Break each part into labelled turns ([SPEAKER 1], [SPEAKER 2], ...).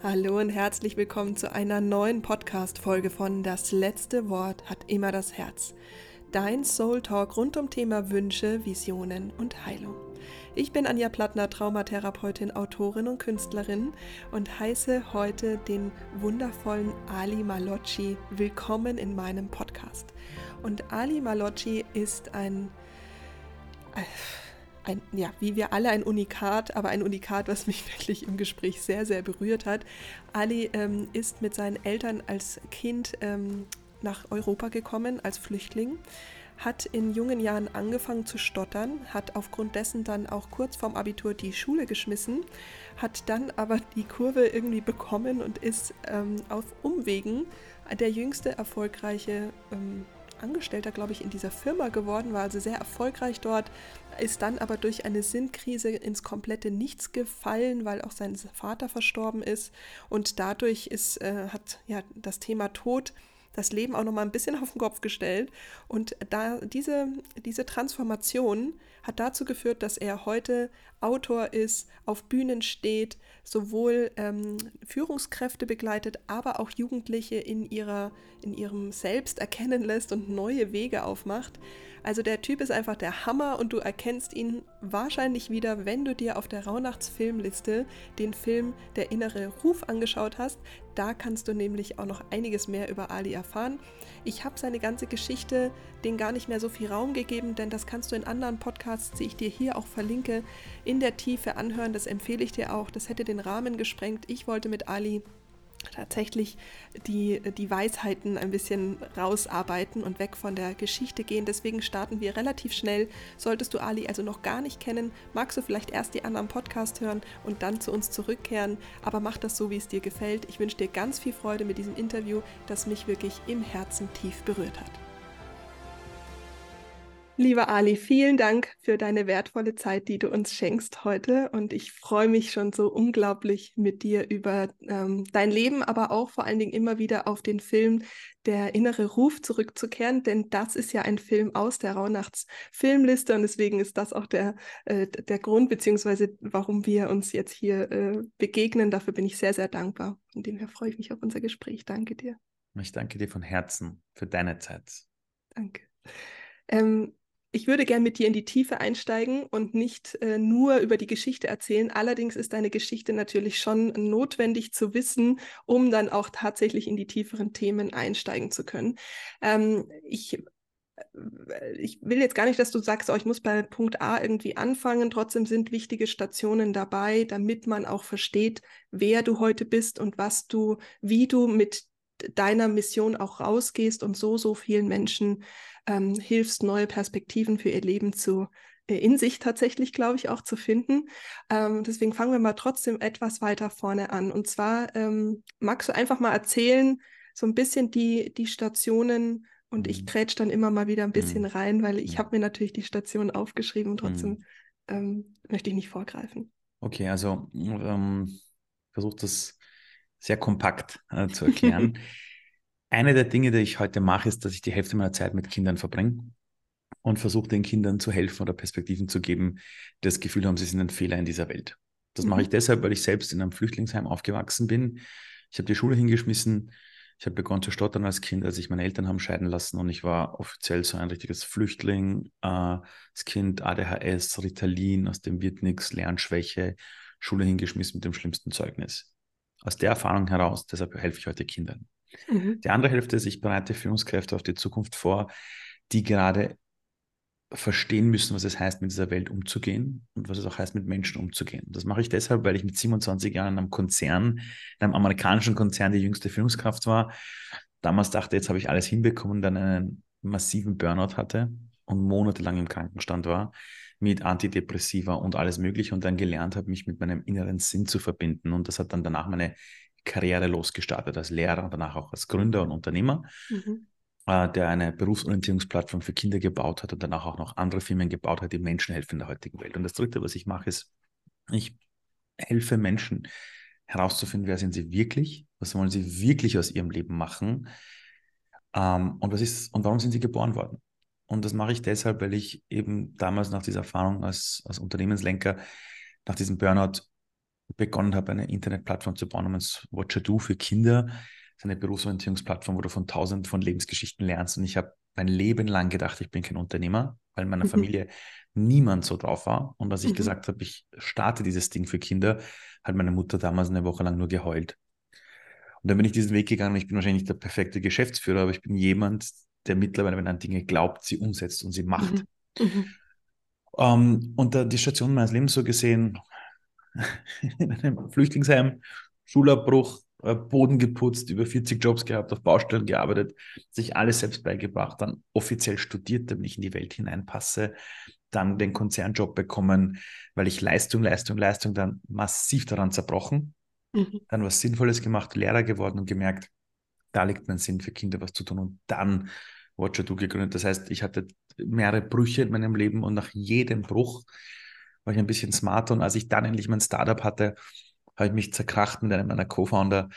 [SPEAKER 1] Hallo und herzlich willkommen zu einer neuen Podcast-Folge von Das letzte Wort hat immer das Herz. Dein Soul Talk rund um Thema Wünsche, Visionen und Heilung. Ich bin Anja Plattner, Traumatherapeutin, Autorin und Künstlerin und heiße heute den wundervollen Ali Malocci willkommen in meinem Podcast. Und Ali Malocci ist ein äh, ein, ja, wie wir alle ein Unikat, aber ein Unikat, was mich wirklich im Gespräch sehr, sehr berührt hat. Ali ähm, ist mit seinen Eltern als Kind ähm, nach Europa gekommen, als Flüchtling, hat in jungen Jahren angefangen zu stottern, hat aufgrund dessen dann auch kurz vorm Abitur die Schule geschmissen, hat dann aber die Kurve irgendwie bekommen und ist ähm, auf Umwegen der jüngste erfolgreiche ähm, Angestellter, glaube ich, in dieser Firma geworden, war also sehr erfolgreich dort, ist dann aber durch eine Sinnkrise ins komplette Nichts gefallen, weil auch sein Vater verstorben ist. Und dadurch ist, äh, hat ja das Thema Tod das Leben auch noch mal ein bisschen auf den Kopf gestellt. Und da diese, diese Transformation hat dazu geführt, dass er heute Autor ist, auf Bühnen steht, sowohl ähm, Führungskräfte begleitet, aber auch Jugendliche in, ihrer, in ihrem Selbst erkennen lässt und neue Wege aufmacht. Also der Typ ist einfach der Hammer und du erkennst ihn wahrscheinlich wieder, wenn du dir auf der Raunachts Filmliste den Film Der innere Ruf angeschaut hast. Da kannst du nämlich auch noch einiges mehr über Ali erfahren. Ich habe seine ganze Geschichte den gar nicht mehr so viel Raum gegeben, denn das kannst du in anderen Podcasts, die ich dir hier auch verlinke, in der Tiefe anhören. Das empfehle ich dir auch. Das hätte den Rahmen gesprengt. Ich wollte mit Ali tatsächlich die, die Weisheiten ein bisschen rausarbeiten und weg von der Geschichte gehen. Deswegen starten wir relativ schnell. Solltest du Ali also noch gar nicht kennen, magst du vielleicht erst die anderen Podcast hören und dann zu uns zurückkehren. Aber mach das so, wie es dir gefällt. Ich wünsche dir ganz viel Freude mit diesem Interview, das mich wirklich im Herzen tief berührt hat. Lieber Ali, vielen Dank für deine wertvolle Zeit, die du uns schenkst heute. Und ich freue mich schon so unglaublich mit dir über ähm, dein Leben, aber auch vor allen Dingen immer wieder auf den Film Der innere Ruf zurückzukehren, denn das ist ja ein Film aus der Rauhnachts Filmliste und deswegen ist das auch der, äh, der Grund, beziehungsweise warum wir uns jetzt hier äh, begegnen. Dafür bin ich sehr, sehr dankbar. Von dem her freue ich mich auf unser Gespräch. Danke dir.
[SPEAKER 2] Ich danke dir von Herzen für deine Zeit.
[SPEAKER 1] Danke. Ähm, ich würde gern mit dir in die Tiefe einsteigen und nicht äh, nur über die Geschichte erzählen. Allerdings ist deine Geschichte natürlich schon notwendig zu wissen, um dann auch tatsächlich in die tieferen Themen einsteigen zu können. Ähm, ich äh, ich will jetzt gar nicht, dass du sagst, oh, ich muss bei Punkt A irgendwie anfangen. Trotzdem sind wichtige Stationen dabei, damit man auch versteht, wer du heute bist und was du, wie du mit deiner Mission auch rausgehst und so, so vielen Menschen ähm, hilfst, neue Perspektiven für ihr Leben zu äh, in sich tatsächlich, glaube ich, auch zu finden. Ähm, deswegen fangen wir mal trotzdem etwas weiter vorne an. Und zwar ähm, magst du einfach mal erzählen, so ein bisschen die, die Stationen und mhm. ich grätsch dann immer mal wieder ein bisschen mhm. rein, weil ich habe mir natürlich die Stationen aufgeschrieben und trotzdem mhm. ähm, möchte ich nicht vorgreifen.
[SPEAKER 2] Okay, also ähm, versucht das sehr kompakt äh, zu erklären. Eine der Dinge, die ich heute mache, ist, dass ich die Hälfte meiner Zeit mit Kindern verbringe und versuche den Kindern zu helfen oder Perspektiven zu geben, die das Gefühl haben, sie sind ein Fehler in dieser Welt. Das mhm. mache ich deshalb, weil ich selbst in einem Flüchtlingsheim aufgewachsen bin. Ich habe die Schule hingeschmissen. Ich habe begonnen zu stottern als Kind, als ich meine Eltern haben scheiden lassen und ich war offiziell so ein richtiges Flüchtling, äh, das Kind ADHS, Ritalin, aus dem wird nichts, Lernschwäche, Schule hingeschmissen mit dem schlimmsten Zeugnis aus der Erfahrung heraus, deshalb helfe ich heute Kindern. Mhm. Die andere Hälfte ist, ich bereite Führungskräfte auf die Zukunft vor, die gerade verstehen müssen, was es heißt, mit dieser Welt umzugehen und was es auch heißt, mit Menschen umzugehen. Das mache ich deshalb, weil ich mit 27 Jahren in einem Konzern, in einem amerikanischen Konzern die jüngste Führungskraft war. Damals dachte, jetzt habe ich alles hinbekommen, dann einen massiven Burnout hatte und monatelang im Krankenstand war mit Antidepressiva und alles Mögliche und dann gelernt habe, mich mit meinem inneren Sinn zu verbinden. Und das hat dann danach meine Karriere losgestartet als Lehrer und danach auch als Gründer und Unternehmer, mhm. äh, der eine Berufsorientierungsplattform für Kinder gebaut hat und danach auch noch andere Firmen gebaut hat, die Menschen helfen in der heutigen Welt. Und das Dritte, was ich mache, ist, ich helfe Menschen herauszufinden, wer sind sie wirklich, was wollen sie wirklich aus ihrem Leben machen ähm, und was ist und warum sind sie geboren worden. Und das mache ich deshalb, weil ich eben damals nach dieser Erfahrung als, als Unternehmenslenker, nach diesem Burnout begonnen habe, eine Internetplattform zu bauen namens Watcher Do für Kinder. Das ist eine Berufsorientierungsplattform, wo du von tausend von Lebensgeschichten lernst. Und ich habe mein Leben lang gedacht, ich bin kein Unternehmer, weil in meiner mhm. Familie niemand so drauf war. Und als ich mhm. gesagt habe, ich starte dieses Ding für Kinder, hat meine Mutter damals eine Woche lang nur geheult. Und dann bin ich diesen Weg gegangen. Ich bin wahrscheinlich nicht der perfekte Geschäftsführer, aber ich bin jemand, der mittlerweile, wenn er an Dinge glaubt, sie umsetzt und sie macht. Mhm. Mhm. Ähm, und da die Station meines Lebens so gesehen, in einem Flüchtlingsheim, Schulabbruch, äh, Boden geputzt, über 40 Jobs gehabt, auf Baustellen gearbeitet, sich alles selbst beigebracht, dann offiziell studiert, damit ich in die Welt hineinpasse, dann den Konzernjob bekommen, weil ich Leistung, Leistung, Leistung dann massiv daran zerbrochen, mhm. dann was Sinnvolles gemacht, Lehrer geworden und gemerkt, da liegt mein Sinn für Kinder was zu tun und dann Watcher Do gegründet. Das heißt, ich hatte mehrere Brüche in meinem Leben und nach jedem Bruch war ich ein bisschen smarter und als ich dann endlich mein Startup hatte, habe ich mich zerkracht mit einem meiner Co-Founder,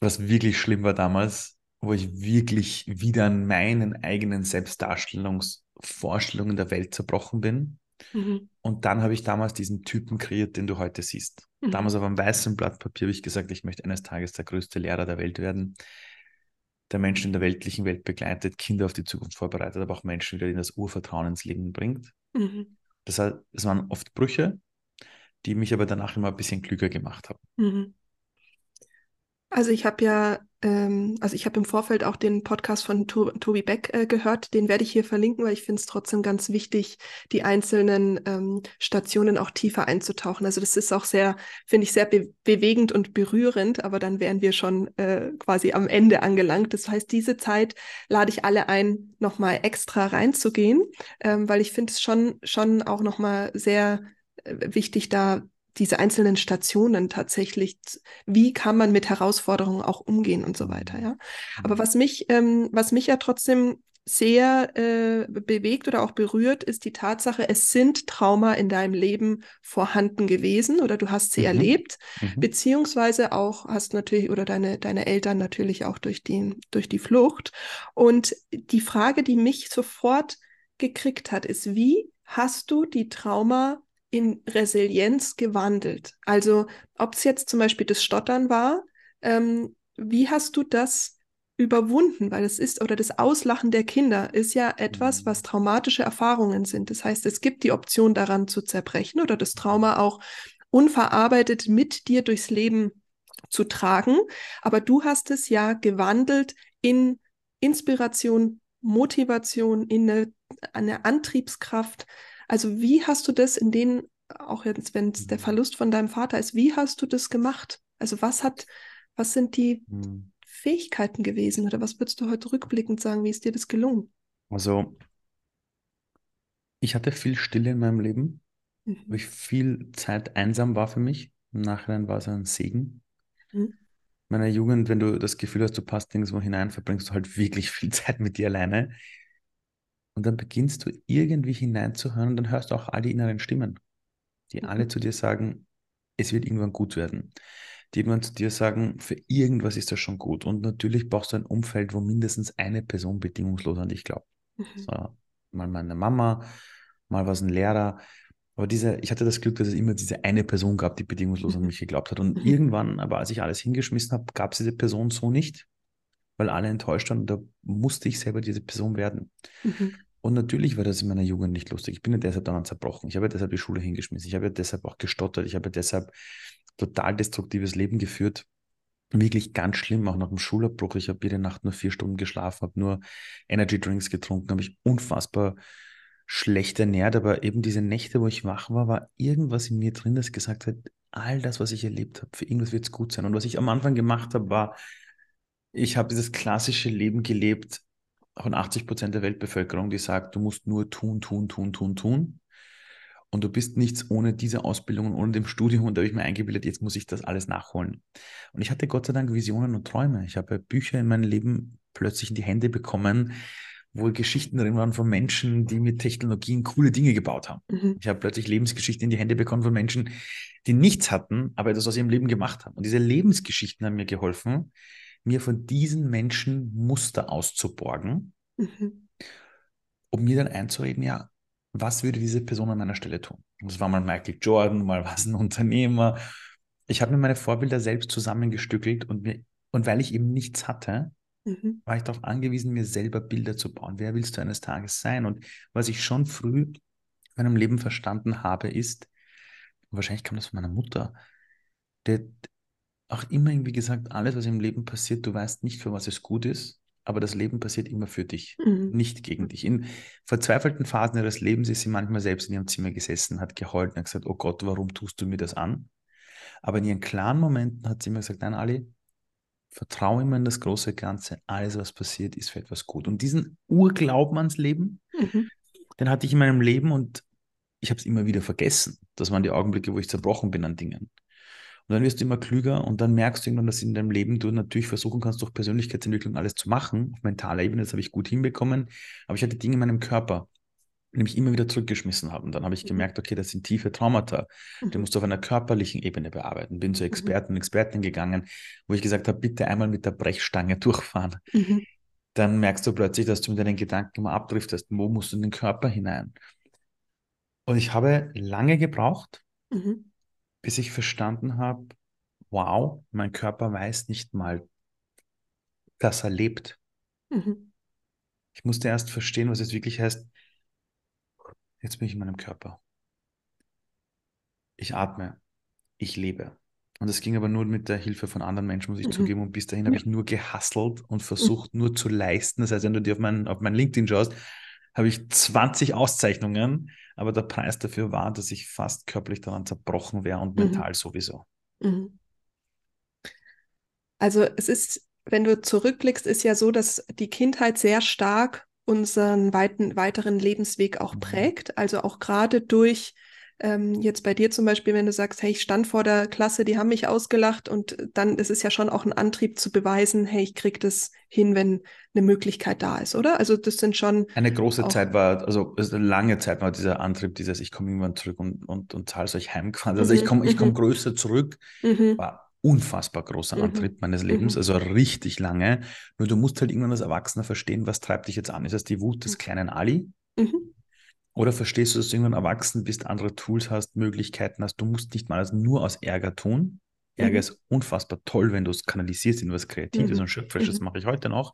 [SPEAKER 2] was wirklich schlimm war damals, wo ich wirklich wieder an meinen eigenen Selbstdarstellungsvorstellungen der Welt zerbrochen bin. Mhm. Und dann habe ich damals diesen Typen kreiert, den du heute siehst. Mhm. Damals auf einem weißen Blatt Papier habe ich gesagt, ich möchte eines Tages der größte Lehrer der Welt werden, der Menschen in der weltlichen Welt begleitet, Kinder auf die Zukunft vorbereitet, aber auch Menschen wieder in das Urvertrauen ins Leben bringt. Mhm. Das, heißt, es waren oft Brüche, die mich aber danach immer ein bisschen klüger gemacht haben. Mhm.
[SPEAKER 1] Also ich habe ja, ähm, also ich habe im Vorfeld auch den Podcast von to Tobi Beck äh, gehört. Den werde ich hier verlinken, weil ich finde es trotzdem ganz wichtig, die einzelnen ähm, Stationen auch tiefer einzutauchen. Also das ist auch sehr, finde ich, sehr be bewegend und berührend, aber dann wären wir schon äh, quasi am Ende angelangt. Das heißt, diese Zeit lade ich alle ein, nochmal extra reinzugehen, ähm, weil ich finde es schon, schon auch nochmal sehr äh, wichtig, da diese einzelnen Stationen tatsächlich, wie kann man mit Herausforderungen auch umgehen und so weiter, ja. Aber mhm. was mich, ähm, was mich ja trotzdem sehr äh, bewegt oder auch berührt, ist die Tatsache, es sind Trauma in deinem Leben vorhanden gewesen oder du hast sie mhm. erlebt, mhm. beziehungsweise auch hast natürlich oder deine, deine Eltern natürlich auch durch die, durch die Flucht. Und die Frage, die mich sofort gekriegt hat, ist, wie hast du die Trauma in Resilienz gewandelt? Also ob es jetzt zum Beispiel das Stottern war, ähm, wie hast du das überwunden? Weil es ist, oder das Auslachen der Kinder ist ja etwas, was mhm. traumatische Erfahrungen sind. Das heißt, es gibt die Option daran zu zerbrechen oder das Trauma auch unverarbeitet mit dir durchs Leben zu tragen. Aber du hast es ja gewandelt in Inspiration, Motivation, in eine, eine Antriebskraft, also wie hast du das in den, auch jetzt, wenn es der mhm. Verlust von deinem Vater ist, wie hast du das gemacht? Also was hat, was sind die mhm. Fähigkeiten gewesen oder was würdest du heute rückblickend sagen, wie ist dir das gelungen?
[SPEAKER 2] Also ich hatte viel Stille in meinem Leben, mhm. wo ich viel Zeit einsam war für mich. Im Nachhinein war es ein Segen. Mhm. In meiner Jugend, wenn du das Gefühl hast, du passt nirgendwo hinein, verbringst du halt wirklich viel Zeit mit dir alleine. Und dann beginnst du irgendwie hineinzuhören und dann hörst du auch all die inneren Stimmen, die mhm. alle zu dir sagen, es wird irgendwann gut werden. Die irgendwann zu dir sagen, für irgendwas ist das schon gut. Und natürlich brauchst du ein Umfeld, wo mindestens eine Person bedingungslos an dich glaubt. Mhm. So, mal meine Mama, mal was ein Lehrer. Aber diese, ich hatte das Glück, dass es immer diese eine Person gab, die bedingungslos mhm. an mich geglaubt hat. Und mhm. irgendwann, aber als ich alles hingeschmissen habe, gab es diese Person so nicht, weil alle enttäuscht waren. Und da musste ich selber diese Person werden. Mhm. Und natürlich war das in meiner Jugend nicht lustig. Ich bin ja deshalb daran zerbrochen. Ich habe ja deshalb die Schule hingeschmissen. Ich habe ja deshalb auch gestottert. Ich habe ja deshalb total destruktives Leben geführt. Wirklich ganz schlimm, auch nach dem Schulabbruch. Ich habe jede Nacht nur vier Stunden geschlafen, habe nur Energy Drinks getrunken, habe mich unfassbar schlecht ernährt. Aber eben diese Nächte, wo ich wach war, war irgendwas in mir drin, das gesagt hat, all das, was ich erlebt habe, für irgendwas wird es gut sein. Und was ich am Anfang gemacht habe, war, ich habe dieses klassische Leben gelebt, von 80 Prozent der Weltbevölkerung, die sagt, du musst nur tun, tun, tun, tun, tun. Und du bist nichts ohne diese Ausbildung und ohne dem Studium. Und da habe ich mir eingebildet, jetzt muss ich das alles nachholen. Und ich hatte Gott sei Dank Visionen und Träume. Ich habe Bücher in meinem Leben plötzlich in die Hände bekommen, wo Geschichten drin waren von Menschen, die mit Technologien coole Dinge gebaut haben. Mhm. Ich habe plötzlich Lebensgeschichten in die Hände bekommen von Menschen, die nichts hatten, aber etwas aus ihrem Leben gemacht haben. Und diese Lebensgeschichten haben mir geholfen, mir von diesen Menschen Muster auszuborgen, mhm. um mir dann einzureden, ja, was würde diese Person an meiner Stelle tun? Das war mal Michael Jordan, mal war es ein Unternehmer. Ich habe mir meine Vorbilder selbst zusammengestückelt und, mir, und weil ich eben nichts hatte, mhm. war ich darauf angewiesen, mir selber Bilder zu bauen. Wer willst du eines Tages sein? Und was ich schon früh in meinem Leben verstanden habe, ist, wahrscheinlich kam das von meiner Mutter, der auch immer irgendwie gesagt, alles, was im Leben passiert, du weißt nicht, für was es gut ist, aber das Leben passiert immer für dich, mhm. nicht gegen dich. In verzweifelten Phasen ihres Lebens ist sie manchmal selbst in ihrem Zimmer gesessen, hat geheult und hat gesagt, oh Gott, warum tust du mir das an? Aber in ihren klaren Momenten hat sie immer gesagt, nein, Ali, vertraue immer in das große Ganze. Alles, was passiert, ist für etwas gut. Und diesen Urglauben ans Leben, mhm. den hatte ich in meinem Leben und ich habe es immer wieder vergessen. Das waren die Augenblicke, wo ich zerbrochen bin an Dingen. Und dann wirst du immer klüger und dann merkst du irgendwann, dass in deinem Leben du natürlich versuchen kannst, durch Persönlichkeitsentwicklung alles zu machen. Auf mentaler Ebene, das habe ich gut hinbekommen. Aber ich hatte Dinge in meinem Körper, die mich immer wieder zurückgeschmissen haben. Dann habe ich mhm. gemerkt, okay, das sind tiefe Traumata. Mhm. Die musst du auf einer körperlichen Ebene bearbeiten. Bin zu mhm. Experten und Experten gegangen, wo ich gesagt habe, bitte einmal mit der Brechstange durchfahren. Mhm. Dann merkst du plötzlich, dass du mit deinen Gedanken immer abdriftest. Wo musst du in den Körper hinein? Und ich habe lange gebraucht, mhm bis ich verstanden habe, wow, mein Körper weiß nicht mal, dass er lebt. Mhm. Ich musste erst verstehen, was es wirklich heißt, jetzt bin ich in meinem Körper. Ich atme, ich lebe. Und das ging aber nur mit der Hilfe von anderen Menschen, muss ich mhm. zugeben. Und bis dahin ja. habe ich nur gehasselt und versucht, mhm. nur zu leisten. Das heißt, wenn du dir auf mein, auf mein LinkedIn schaust, habe ich 20 Auszeichnungen, aber der Preis dafür war, dass ich fast körperlich daran zerbrochen wäre und mhm. mental sowieso. Mhm.
[SPEAKER 1] Also es ist, wenn du zurückblickst, ist ja so, dass die Kindheit sehr stark unseren weiten, weiteren Lebensweg auch mhm. prägt. Also auch gerade durch ähm, jetzt bei dir zum Beispiel, wenn du sagst, hey, ich stand vor der Klasse, die haben mich ausgelacht und dann ist es ja schon auch ein Antrieb zu beweisen, hey, ich krieg das hin, wenn eine Möglichkeit da ist, oder? Also das sind schon.
[SPEAKER 2] Eine große Zeit war, also eine lange Zeit war dieser Antrieb, dieses, ich komme irgendwann zurück und, und, und zahle es euch heim. Also mhm, ich komme ich komm mhm. größer zurück, mhm. war unfassbar großer mhm. Antrieb meines Lebens, mhm. also richtig lange. Nur du musst halt irgendwann als Erwachsener verstehen, was treibt dich jetzt an? Ist das die Wut des mhm. kleinen Ali? Oder verstehst du, dass du irgendwann erwachsen bist, andere Tools hast, Möglichkeiten hast? Du musst nicht mal das nur aus Ärger tun. Ärger mhm. ist unfassbar toll, wenn du es kanalisierst in was Kreatives mhm. und Schöpferisches, mhm. mache ich heute noch.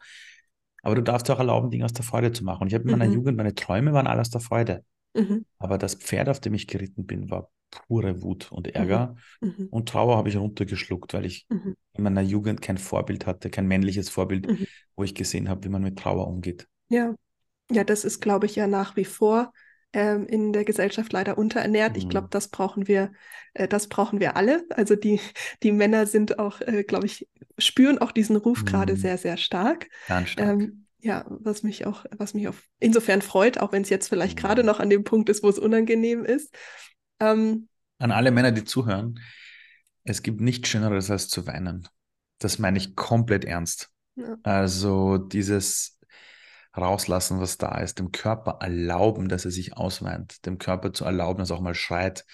[SPEAKER 2] Aber du darfst auch erlauben, Dinge aus der Freude zu machen. Und ich habe in meiner mhm. Jugend, meine Träume waren alles aus der Freude. Mhm. Aber das Pferd, auf dem ich geritten bin, war pure Wut und Ärger. Mhm. Und Trauer habe ich runtergeschluckt, weil ich in meiner Jugend kein Vorbild hatte, kein männliches Vorbild, wo ich gesehen habe, wie man mit Trauer umgeht.
[SPEAKER 1] Ja, ja, das ist, glaube ich, ja nach wie vor ähm, in der Gesellschaft leider unterernährt. Mhm. Ich glaube, das brauchen wir, äh, das brauchen wir alle. Also die, die Männer sind auch, äh, glaube ich, spüren auch diesen Ruf mhm. gerade sehr, sehr stark.
[SPEAKER 2] Ganz stark. Ähm,
[SPEAKER 1] ja, was mich auch, was mich auf insofern freut, auch wenn es jetzt vielleicht mhm. gerade noch an dem Punkt ist, wo es unangenehm ist.
[SPEAKER 2] Ähm, an alle Männer, die zuhören, es gibt nichts Schöneres als zu weinen. Das meine ich komplett ernst. Ja. Also dieses rauslassen, was da ist, dem Körper erlauben, dass er sich ausweint, dem Körper zu erlauben, dass er auch mal schreit.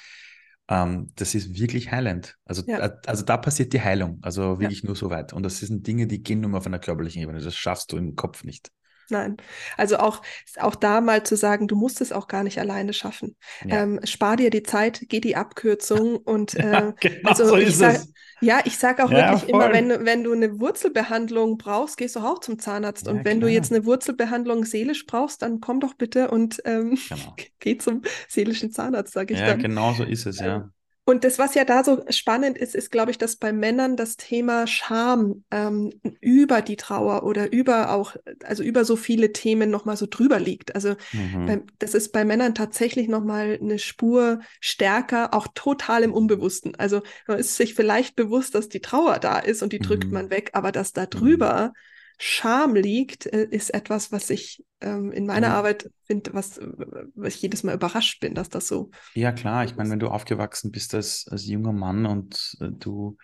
[SPEAKER 2] Ähm, das ist wirklich heilend. Also, ja. also da passiert die Heilung, also wirklich ja. nur so weit. Und das sind Dinge, die gehen nur auf einer körperlichen Ebene. Das schaffst du im Kopf nicht.
[SPEAKER 1] Nein. Also auch, auch da mal zu sagen, du musst es auch gar nicht alleine schaffen. Ja. Ähm, spar dir die Zeit, geh die Abkürzung und äh, ja, genau also so ich sag, ja, ich sage auch ja, wirklich voll. immer, wenn, wenn du eine Wurzelbehandlung brauchst, gehst du auch zum Zahnarzt. Und wenn klar. du jetzt eine Wurzelbehandlung seelisch brauchst, dann komm doch bitte und ähm, genau. geh zum seelischen Zahnarzt, sage ich
[SPEAKER 2] ja,
[SPEAKER 1] dann.
[SPEAKER 2] Ja, genau so ist es, ja.
[SPEAKER 1] Und das, was ja da so spannend ist, ist, glaube ich, dass bei Männern das Thema Scham ähm, über die Trauer oder über auch, also über so viele Themen nochmal so drüber liegt. Also mhm. bei, das ist bei Männern tatsächlich nochmal eine Spur stärker, auch total im Unbewussten. Also man ist sich vielleicht bewusst, dass die Trauer da ist und die drückt mhm. man weg, aber dass da drüber mhm. Scham liegt, äh, ist etwas, was ich ähm, in meiner mhm. Arbeit finde, was, was ich jedes Mal überrascht bin, dass das so.
[SPEAKER 2] Ja, klar. Ich meine, wenn du aufgewachsen bist als, als junger Mann und äh, du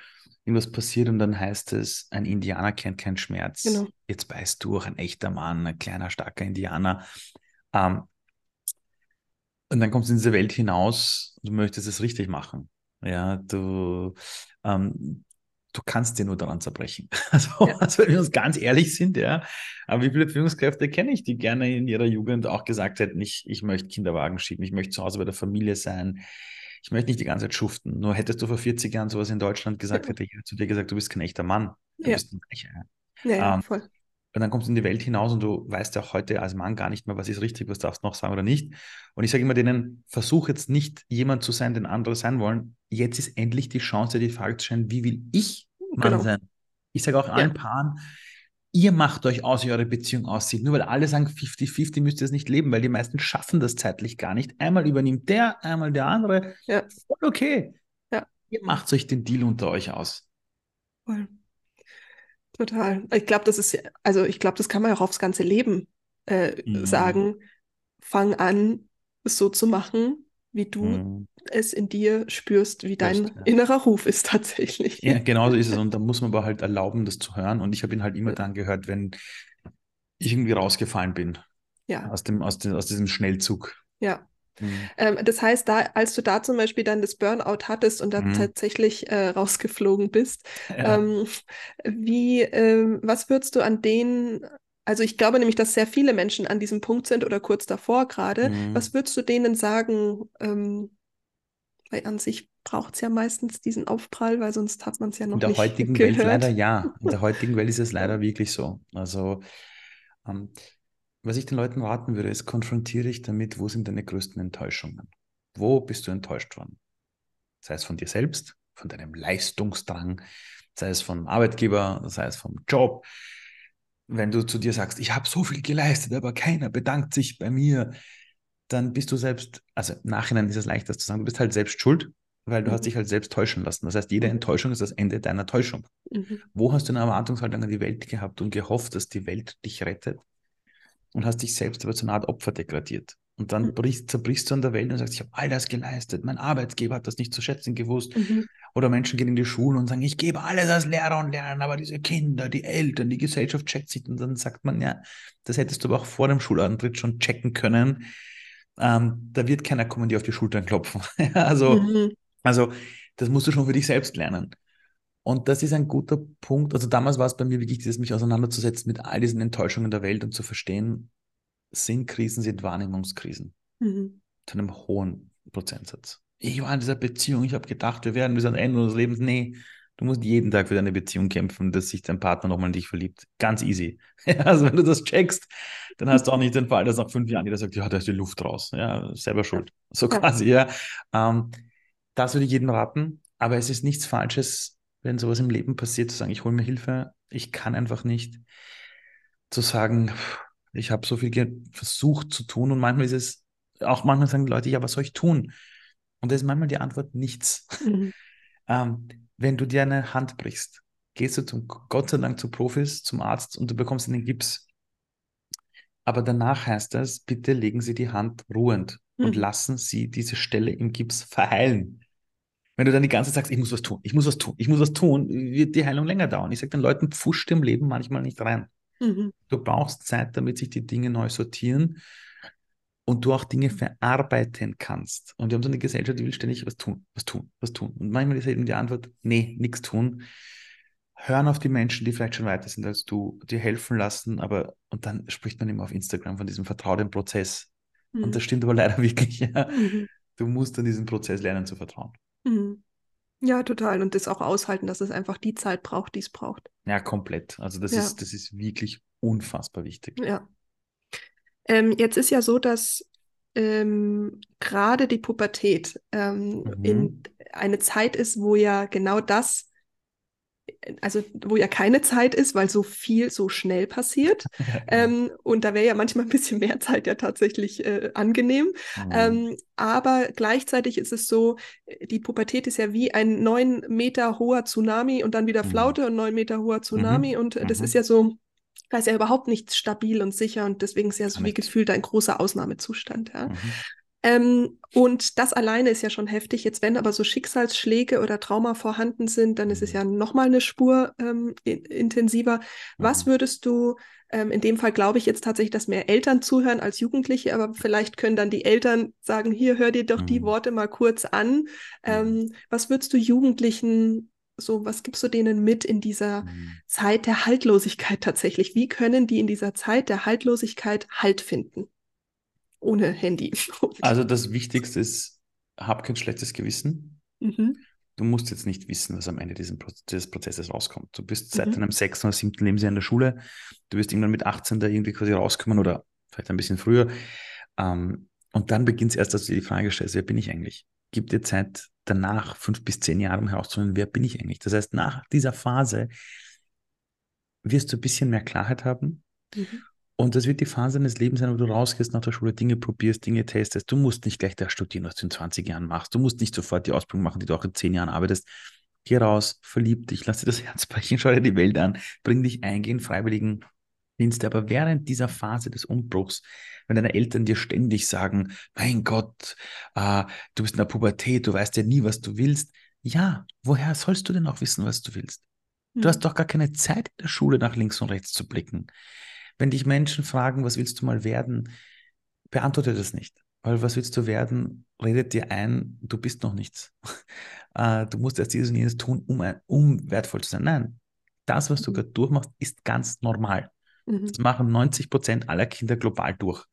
[SPEAKER 2] irgendwas passiert und dann heißt es, ein Indianer kennt keinen Schmerz. Genau. Jetzt beißt du auch ein echter Mann, ein kleiner, starker Indianer. Ähm, und dann kommst du in diese Welt hinaus, du möchtest es richtig machen. Ja, du, ähm, du kannst dir nur daran zerbrechen. Also, ja. also wenn wir uns ganz ehrlich sind, ja. Aber wie viele Führungskräfte kenne ich, die gerne in ihrer Jugend auch gesagt hätten, ich, ich möchte Kinderwagen schieben, ich möchte zu Hause bei der Familie sein, ich möchte nicht die ganze Zeit schuften. Nur hättest du vor 40 Jahren sowas in Deutschland gesagt, ja. hätte jeder zu dir gesagt, du bist kein echter Mann. Du ja. bist ein. Ja, ja, ähm, voll. Und dann kommst du in die Welt hinaus und du weißt ja auch heute als Mann gar nicht mehr, was ist richtig, was darfst du noch sagen oder nicht. Und ich sage immer denen, versuch jetzt nicht jemand zu sein, den andere sein wollen. Jetzt ist endlich die Chance, die Frage zu stellen, wie will ich Mann genau. sein? Ich sage auch allen ja. Paaren, ihr macht euch aus, wie eure Beziehung aussieht. Nur weil alle sagen 50-50, müsst ihr es nicht leben, weil die meisten schaffen das zeitlich gar nicht. Einmal übernimmt der, einmal der andere. Ja. Voll okay. Ja. Ihr macht euch den Deal unter euch aus.
[SPEAKER 1] Voll. Total. Ich glaube, das ist, also ich glaube, das kann man auch aufs ganze Leben äh, mhm. sagen. Fang an, es so zu machen, wie du mhm. es in dir spürst, wie dein Echt, ja. innerer Ruf ist tatsächlich.
[SPEAKER 2] Ja, genau so ist es. Und da muss man aber halt erlauben, das zu hören. Und ich habe ihn halt immer dann gehört, wenn ich irgendwie rausgefallen bin. Ja. Aus, dem, aus, dem, aus diesem Schnellzug.
[SPEAKER 1] Ja. Mhm. Ähm, das heißt, da, als du da zum Beispiel dann das Burnout hattest und dann mhm. tatsächlich äh, rausgeflogen bist, ja. ähm, wie, ähm, was würdest du an denen, also ich glaube nämlich, dass sehr viele Menschen an diesem Punkt sind oder kurz davor gerade, mhm. was würdest du denen sagen? Ähm, weil an sich braucht es ja meistens diesen Aufprall, weil sonst hat man es ja noch nicht
[SPEAKER 2] In der heutigen gehört. Welt leider ja. In der heutigen Welt ist es leider wirklich so. Also ähm, was ich den Leuten raten würde, ist, konfrontiere dich damit, wo sind deine größten Enttäuschungen? Wo bist du enttäuscht worden? Sei es von dir selbst, von deinem Leistungsdrang, sei es vom Arbeitgeber, sei es vom Job. Wenn du zu dir sagst, ich habe so viel geleistet, aber keiner bedankt sich bei mir, dann bist du selbst, also im Nachhinein ist es leicht, das zu sagen, du bist halt selbst schuld, weil du mhm. hast dich halt selbst täuschen lassen. Das heißt, jede mhm. Enttäuschung ist das Ende deiner Täuschung. Mhm. Wo hast du eine Erwartungshaltung an die Welt gehabt und gehofft, dass die Welt dich rettet? Und hast dich selbst aber zu einer Art Opfer degradiert. Und dann mhm. brichst, zerbrichst du an der Welt und sagst, ich habe all das geleistet, mein Arbeitgeber hat das nicht zu schätzen gewusst. Mhm. Oder Menschen gehen in die Schule und sagen, ich gebe alles als Lehrer und Lernen, aber diese Kinder, die Eltern, die Gesellschaft checkt sich. Und dann sagt man, ja, das hättest du aber auch vor dem Schulantritt schon checken können. Ähm, da wird keiner kommen, die auf die Schultern klopfen. also, mhm. also, das musst du schon für dich selbst lernen. Und das ist ein guter Punkt. Also damals war es bei mir wirklich dieses, mich auseinanderzusetzen mit all diesen Enttäuschungen der Welt und zu verstehen, Sinnkrisen sind Wahrnehmungskrisen. Mhm. Zu einem hohen Prozentsatz. Ich war in dieser Beziehung, ich habe gedacht, wir werden bis ans Ende unseres Lebens. Nee, du musst jeden Tag für deine Beziehung kämpfen, dass sich dein Partner nochmal in dich verliebt. Ganz easy. also wenn du das checkst, dann hast du auch nicht den Fall, dass nach fünf Jahren jeder sagt, ja, da ist die Luft raus. Ja, selber schuld. So quasi, ja. Ähm, das würde ich jedem raten. Aber es ist nichts Falsches, wenn sowas im Leben passiert, zu sagen, ich hole mir Hilfe, ich kann einfach nicht, zu sagen, ich habe so viel versucht zu tun und manchmal ist es, auch manchmal sagen die Leute, ja, was soll ich tun? Und da ist manchmal die Antwort nichts. Mhm. ähm, wenn du dir eine Hand brichst, gehst du zum, Gott sei Dank zu Profis, zum Arzt und du bekommst einen Gips. Aber danach heißt das, bitte legen Sie die Hand ruhend mhm. und lassen Sie diese Stelle im Gips verheilen. Wenn du dann die ganze Zeit sagst, ich muss was tun, ich muss was tun, ich muss was tun, wird die Heilung länger dauern. Ich sage den Leuten, pfuscht im Leben manchmal nicht rein. Mhm. Du brauchst Zeit, damit sich die Dinge neu sortieren und du auch Dinge verarbeiten kannst. Und wir haben so eine Gesellschaft, die will ständig was tun, was tun, was tun. Und manchmal ist eben die Antwort, nee, nichts tun. Hören auf die Menschen, die vielleicht schon weiter sind als du, dir helfen lassen, aber, und dann spricht man immer auf Instagram von diesem vertrauten Prozess. Mhm. Und das stimmt aber leider wirklich, ja. Mhm. Du musst an diesen Prozess lernen zu vertrauen.
[SPEAKER 1] Ja, total. Und das auch aushalten, dass es einfach die Zeit braucht, die es braucht.
[SPEAKER 2] Ja, komplett. Also das, ja. ist, das ist wirklich unfassbar wichtig.
[SPEAKER 1] Ja. Ähm, jetzt ist ja so, dass ähm, gerade die Pubertät ähm, mhm. in eine Zeit ist, wo ja genau das also wo ja keine Zeit ist, weil so viel so schnell passiert. Ja, ähm, und da wäre ja manchmal ein bisschen mehr Zeit ja tatsächlich äh, angenehm. Mhm. Ähm, aber gleichzeitig ist es so, die Pubertät ist ja wie ein neun Meter hoher Tsunami und dann wieder mhm. Flaute mhm. und neun Meter hoher Tsunami. Mhm. Und äh, das ist mhm. ja so, da ist ja überhaupt nicht stabil und sicher und deswegen ist ja so wie gefühlt ein großer Ausnahmezustand. Ja. Mhm. Ähm, und das alleine ist ja schon heftig. Jetzt, wenn aber so Schicksalsschläge oder Trauma vorhanden sind, dann ist es ja nochmal eine Spur ähm, intensiver. Was mhm. würdest du, ähm, in dem Fall glaube ich jetzt tatsächlich, dass mehr Eltern zuhören als Jugendliche, aber vielleicht können dann die Eltern sagen, hier, hör dir doch die mhm. Worte mal kurz an. Ähm, mhm. was würdest du Jugendlichen so, was gibst du denen mit in dieser mhm. Zeit der Haltlosigkeit tatsächlich? Wie können die in dieser Zeit der Haltlosigkeit Halt finden? Ohne Handy.
[SPEAKER 2] Also das Wichtigste ist, hab kein schlechtes Gewissen. Mhm. Du musst jetzt nicht wissen, was am Ende dieses Prozesses rauskommt. Du bist seit mhm. deinem sechsten oder siebten Lebensjahr in der Schule. Du wirst irgendwann mit 18 da irgendwie quasi rauskommen oder vielleicht ein bisschen früher. Ähm, und dann beginnt es erst, dass du dir die Frage stellst, wer bin ich eigentlich? Gib dir Zeit danach, fünf bis zehn Jahre, um herauszufinden, wer bin ich eigentlich? Das heißt, nach dieser Phase wirst du ein bisschen mehr Klarheit haben. Mhm. Und das wird die Phase deines Lebens sein, wo du rausgehst nach der Schule, Dinge probierst, Dinge testest. Du musst nicht gleich da studieren, was du in 20 Jahren machst. Du musst nicht sofort die Ausbildung machen, die du auch in 10 Jahren arbeitest. Geh raus, verlieb dich, lass dir das Herz brechen, schau dir die Welt an, bring dich ein, geh in freiwilligen Dienste. Aber während dieser Phase des Umbruchs, wenn deine Eltern dir ständig sagen, mein Gott, äh, du bist in der Pubertät, du weißt ja nie, was du willst. Ja, woher sollst du denn auch wissen, was du willst? Du mhm. hast doch gar keine Zeit in der Schule nach links und rechts zu blicken. Wenn dich Menschen fragen, was willst du mal werden, beantworte das nicht. Weil was willst du werden, redet dir ein, du bist noch nichts. Äh, du musst erst dieses und jenes tun, um, um wertvoll zu sein. Nein, das, was du mhm. gerade durchmachst, ist ganz normal. Mhm. Das machen 90 Prozent aller Kinder global durch.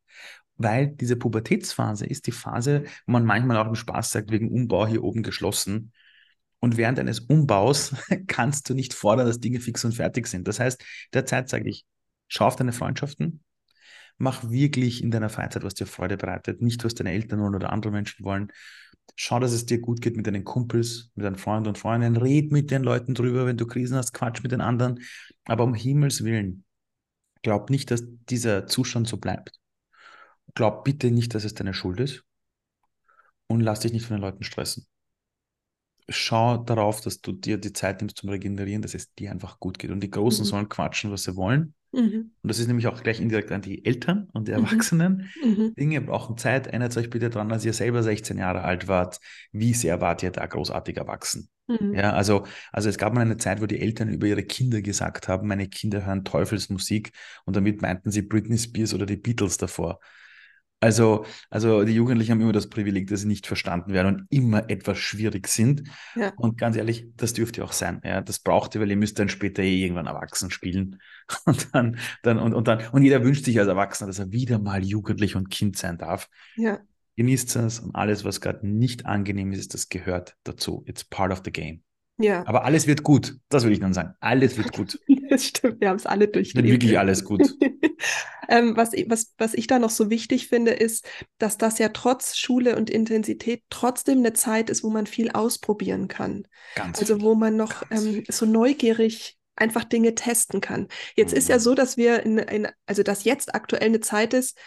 [SPEAKER 2] Weil diese Pubertätsphase ist die Phase, wo man manchmal auch im Spaß sagt, wegen Umbau hier oben geschlossen. Und während eines Umbaus kannst du nicht fordern, dass Dinge fix und fertig sind. Das heißt, derzeit sage ich, schau auf deine Freundschaften, mach wirklich in deiner Freizeit, was dir Freude bereitet, nicht was deine Eltern wollen oder andere Menschen wollen. Schau, dass es dir gut geht mit deinen Kumpels, mit deinen Freunden und Freundinnen. Red mit den Leuten drüber, wenn du Krisen hast, quatsch mit den anderen. Aber um Himmels Willen, Glaub nicht, dass dieser Zustand so bleibt. Glaub bitte nicht, dass es deine Schuld ist. Und lass dich nicht von den Leuten stressen. Schau darauf, dass du dir die Zeit nimmst zum Regenerieren, dass es dir einfach gut geht. Und die Großen mhm. sollen quatschen, was sie wollen. Mhm. Und das ist nämlich auch gleich indirekt an die Eltern und die mhm. Erwachsenen. Mhm. Dinge brauchen Zeit. Erinnert euch bitte daran, als ihr selber 16 Jahre alt wart, wie sehr wart ihr da großartig erwachsen? Mhm. Ja, also, also es gab mal eine Zeit, wo die Eltern über ihre Kinder gesagt haben, meine Kinder hören Teufelsmusik und damit meinten sie Britney Spears oder die Beatles davor. Also, also die Jugendlichen haben immer das Privileg, dass sie nicht verstanden werden und immer etwas schwierig sind. Ja. Und ganz ehrlich, das dürfte auch sein. Ja, das braucht ihr, weil ihr müsst dann später eh irgendwann erwachsen spielen. Und dann, dann, und, und dann, und jeder wünscht sich als Erwachsener, dass er wieder mal jugendlich und Kind sein darf. Ja. Genießt es und alles, was gerade nicht angenehm ist, das gehört dazu. It's part of the game. Ja. Aber alles wird gut. Das will ich dann sagen. Alles wird gut.
[SPEAKER 1] Das stimmt. Wir haben es alle durchgelebt.
[SPEAKER 2] Wird wirklich alles gut.
[SPEAKER 1] ähm, was, was, was ich da noch so wichtig finde, ist, dass das ja trotz Schule und Intensität trotzdem eine Zeit ist, wo man viel ausprobieren kann. Ganz also wo man noch ähm, so neugierig einfach Dinge testen kann. Jetzt mhm. ist ja mhm. so, dass wir in, in, also dass jetzt aktuell eine Zeit ist,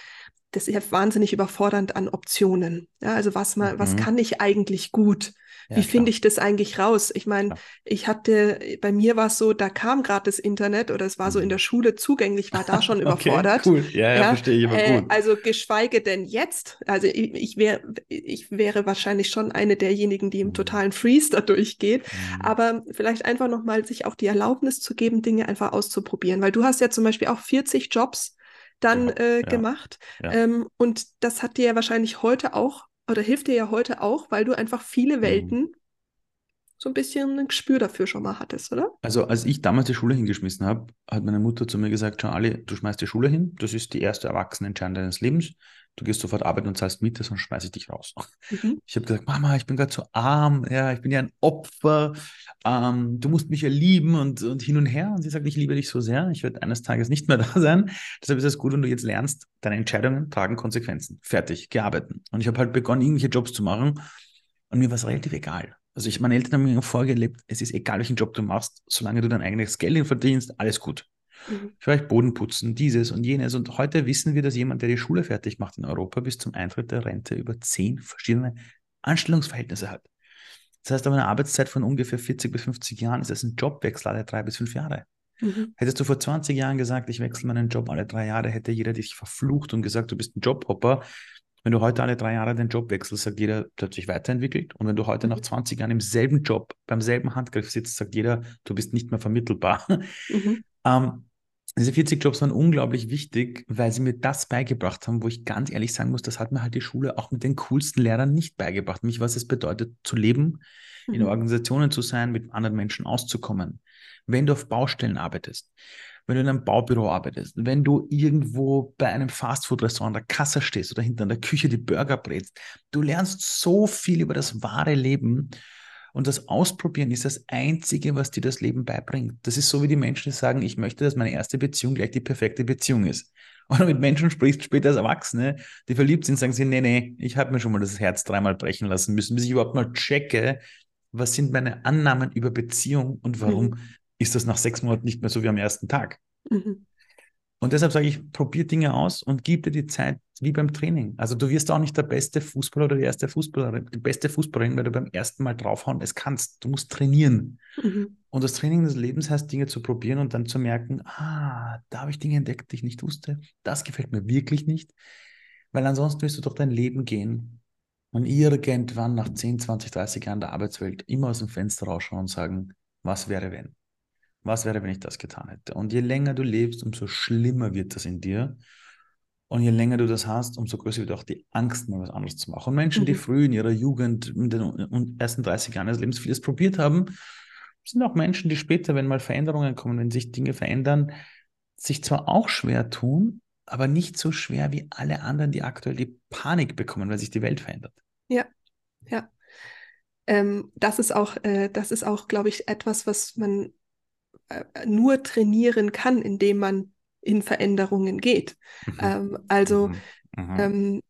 [SPEAKER 1] das ist ja wahnsinnig überfordernd an Optionen. Ja, also was man, mhm. was kann ich eigentlich gut? Ja, Wie finde ich das eigentlich raus? Ich meine, ich hatte, bei mir war es so, da kam gerade das Internet oder es war so in der mhm. Schule zugänglich, war da schon überfordert.
[SPEAKER 2] Okay, cool, ja, ja, ja verstehe ich aber äh, gut.
[SPEAKER 1] Also geschweige denn jetzt. Also ich, ich, wär, ich wäre wahrscheinlich schon eine derjenigen, die im mhm. totalen Freeze da durchgeht. Mhm. Aber vielleicht einfach nochmal sich auch die Erlaubnis zu geben, Dinge einfach auszuprobieren. Weil du hast ja zum Beispiel auch 40 Jobs dann ja, äh, gemacht. Ähm, und das hat dir ja wahrscheinlich heute auch oder hilft dir ja heute auch, weil du einfach viele mhm. Welten mhm. so ein bisschen ein Gespür dafür schon mal hattest, oder?
[SPEAKER 2] Also als ich damals die Schule hingeschmissen habe, hat meine Mutter zu mir gesagt, schau Ali, du schmeißt die Schule hin, das ist die erste erwachsene Entscheidung deines Lebens du gehst sofort arbeiten und zahlst Miete, sonst schmeiße ich dich raus. Mhm. Ich habe gesagt, Mama, ich bin gerade so arm, ja, ich bin ja ein Opfer, ähm, du musst mich ja lieben und, und hin und her. Und sie sagt, ich liebe dich so sehr, ich werde eines Tages nicht mehr da sein. Deshalb ist es gut, wenn du jetzt lernst, deine Entscheidungen tragen Konsequenzen. Fertig, gearbeitet. Und ich habe halt begonnen, irgendwelche Jobs zu machen und mir war es relativ egal. Also ich, meine Eltern haben mir vorgelebt, es ist egal, welchen Job du machst, solange du dein eigenes Geld verdienst, alles gut. Mhm. Vielleicht Boden putzen, dieses und jenes. Und heute wissen wir, dass jemand, der die Schule fertig macht in Europa, bis zum Eintritt der Rente über zehn verschiedene Anstellungsverhältnisse hat. Das heißt, aber eine Arbeitszeit von ungefähr 40 bis 50 Jahren ist es ein Jobwechsel alle drei bis fünf Jahre. Mhm. Hättest du vor 20 Jahren gesagt, ich wechsle meinen Job alle drei Jahre, hätte jeder dich verflucht und gesagt, du bist ein Jobhopper. Wenn du heute alle drei Jahre den Job wechselst, sagt jeder, du hast dich weiterentwickelt. Und wenn du heute mhm. nach 20 Jahren im selben Job, beim selben Handgriff sitzt, sagt jeder, du bist nicht mehr vermittelbar. Mhm. Ähm, diese 40 Jobs waren unglaublich wichtig, weil sie mir das beigebracht haben, wo ich ganz ehrlich sagen muss, das hat mir halt die Schule auch mit den coolsten Lehrern nicht beigebracht. Mich, was es bedeutet, zu leben, mhm. in Organisationen zu sein, mit anderen Menschen auszukommen. Wenn du auf Baustellen arbeitest, wenn du in einem Baubüro arbeitest, wenn du irgendwo bei einem Fastfood-Restaurant an der Kasse stehst oder hinter der Küche die Burger brätst, du lernst so viel über das wahre Leben und das Ausprobieren ist das Einzige, was dir das Leben beibringt. Das ist so wie die Menschen, sagen, ich möchte, dass meine erste Beziehung gleich die perfekte Beziehung ist. Oder mit Menschen sprichst später als Erwachsene, die verliebt sind, sagen sie, nee, nee, ich habe mir schon mal das Herz dreimal brechen lassen müssen, bis ich überhaupt mal checke, was sind meine Annahmen über Beziehung und warum mhm. ist das nach sechs Monaten nicht mehr so wie am ersten Tag. Mhm. Und deshalb sage ich, probier Dinge aus und gib dir die Zeit wie beim Training. Also du wirst auch nicht der beste Fußballer oder die erste Fußballerin, die beste Fußballerin, weil du beim ersten Mal draufhauen es kannst. Du musst trainieren. Mhm. Und das Training des Lebens heißt, Dinge zu probieren und dann zu merken, ah, da habe ich Dinge entdeckt, die ich nicht wusste. Das gefällt mir wirklich nicht. Weil ansonsten wirst du doch dein Leben gehen und irgendwann nach 10, 20, 30 Jahren der Arbeitswelt immer aus dem Fenster rausschauen und sagen, was wäre wenn? Was wäre, wenn ich das getan hätte? Und je länger du lebst, umso schlimmer wird das in dir. Und je länger du das hast, umso größer wird auch die Angst, mal was anderes zu machen. Und Menschen, mhm. die früh in ihrer Jugend, in den ersten 30 Jahren des Lebens vieles probiert haben, sind auch Menschen, die später, wenn mal Veränderungen kommen, wenn sich Dinge verändern, sich zwar auch schwer tun, aber nicht so schwer wie alle anderen, die aktuell die Panik bekommen, weil sich die Welt verändert.
[SPEAKER 1] Ja, ja. Ähm, das ist auch, äh, das ist auch, glaube ich, etwas, was man nur trainieren kann, indem man in Veränderungen geht. Mhm. Ähm, also, mhm. Mhm. Ähm,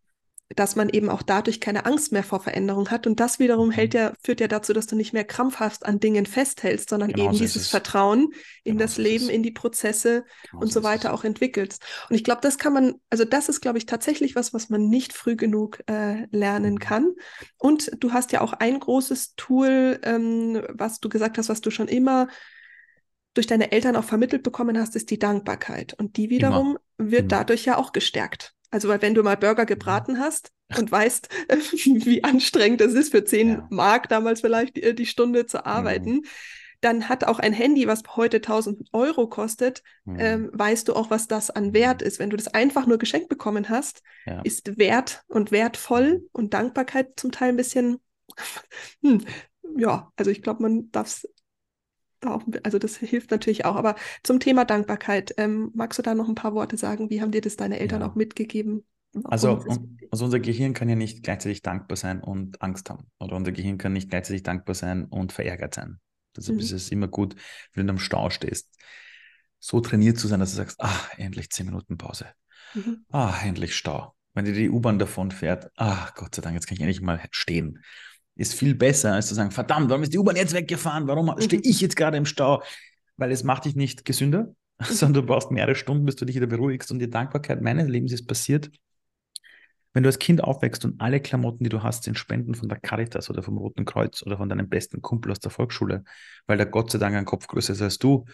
[SPEAKER 1] dass man eben auch dadurch keine Angst mehr vor Veränderung hat. Und das wiederum hält mhm. ja, führt ja dazu, dass du nicht mehr krampfhaft an Dingen festhältst, sondern genau eben dieses Vertrauen in genau das Leben, in die Prozesse genau und so weiter auch entwickelst. Und ich glaube, das kann man, also das ist, glaube ich, tatsächlich was, was man nicht früh genug äh, lernen mhm. kann. Und du hast ja auch ein großes Tool, ähm, was du gesagt hast, was du schon immer durch deine Eltern auch vermittelt bekommen hast, ist die Dankbarkeit. Und die wiederum Immer. wird Immer. dadurch ja auch gestärkt. Also, weil wenn du mal Burger gebraten hast und weißt, wie anstrengend es ist, für 10 ja. Mark damals vielleicht die, äh, die Stunde zu arbeiten, mhm. dann hat auch ein Handy, was heute 1000 Euro kostet, mhm. ähm, weißt du auch, was das an Wert mhm. ist. Wenn du das einfach nur geschenkt bekommen hast, ja. ist wert und wertvoll mhm. und Dankbarkeit zum Teil ein bisschen, hm, ja, also ich glaube, man darf es auch, also das hilft natürlich auch. Aber zum Thema Dankbarkeit, ähm, magst du da noch ein paar Worte sagen? Wie haben dir das deine Eltern ja. auch mitgegeben?
[SPEAKER 2] Also, also unser Gehirn kann ja nicht gleichzeitig dankbar sein und Angst haben. Oder unser Gehirn kann nicht gleichzeitig dankbar sein und verärgert sein. Deshalb mhm. ist es immer gut, wenn du am Stau stehst, so trainiert zu sein, dass du sagst, ah, endlich zehn Minuten Pause. Mhm. Ah, endlich Stau. Wenn dir die U-Bahn davon fährt, ah, Gott sei Dank, jetzt kann ich endlich mal stehen ist viel besser, als zu sagen, verdammt, warum ist die U-Bahn jetzt weggefahren? Warum mhm. stehe ich jetzt gerade im Stau? Weil es macht dich nicht gesünder, mhm. sondern du brauchst mehrere Stunden, bis du dich wieder beruhigst. Und die Dankbarkeit meines Lebens ist passiert, wenn du als Kind aufwächst und alle Klamotten, die du hast, sind Spenden von der Caritas oder vom Roten Kreuz oder von deinem besten Kumpel aus der Volksschule, weil der Gott sei Dank ein Kopf größer ist als du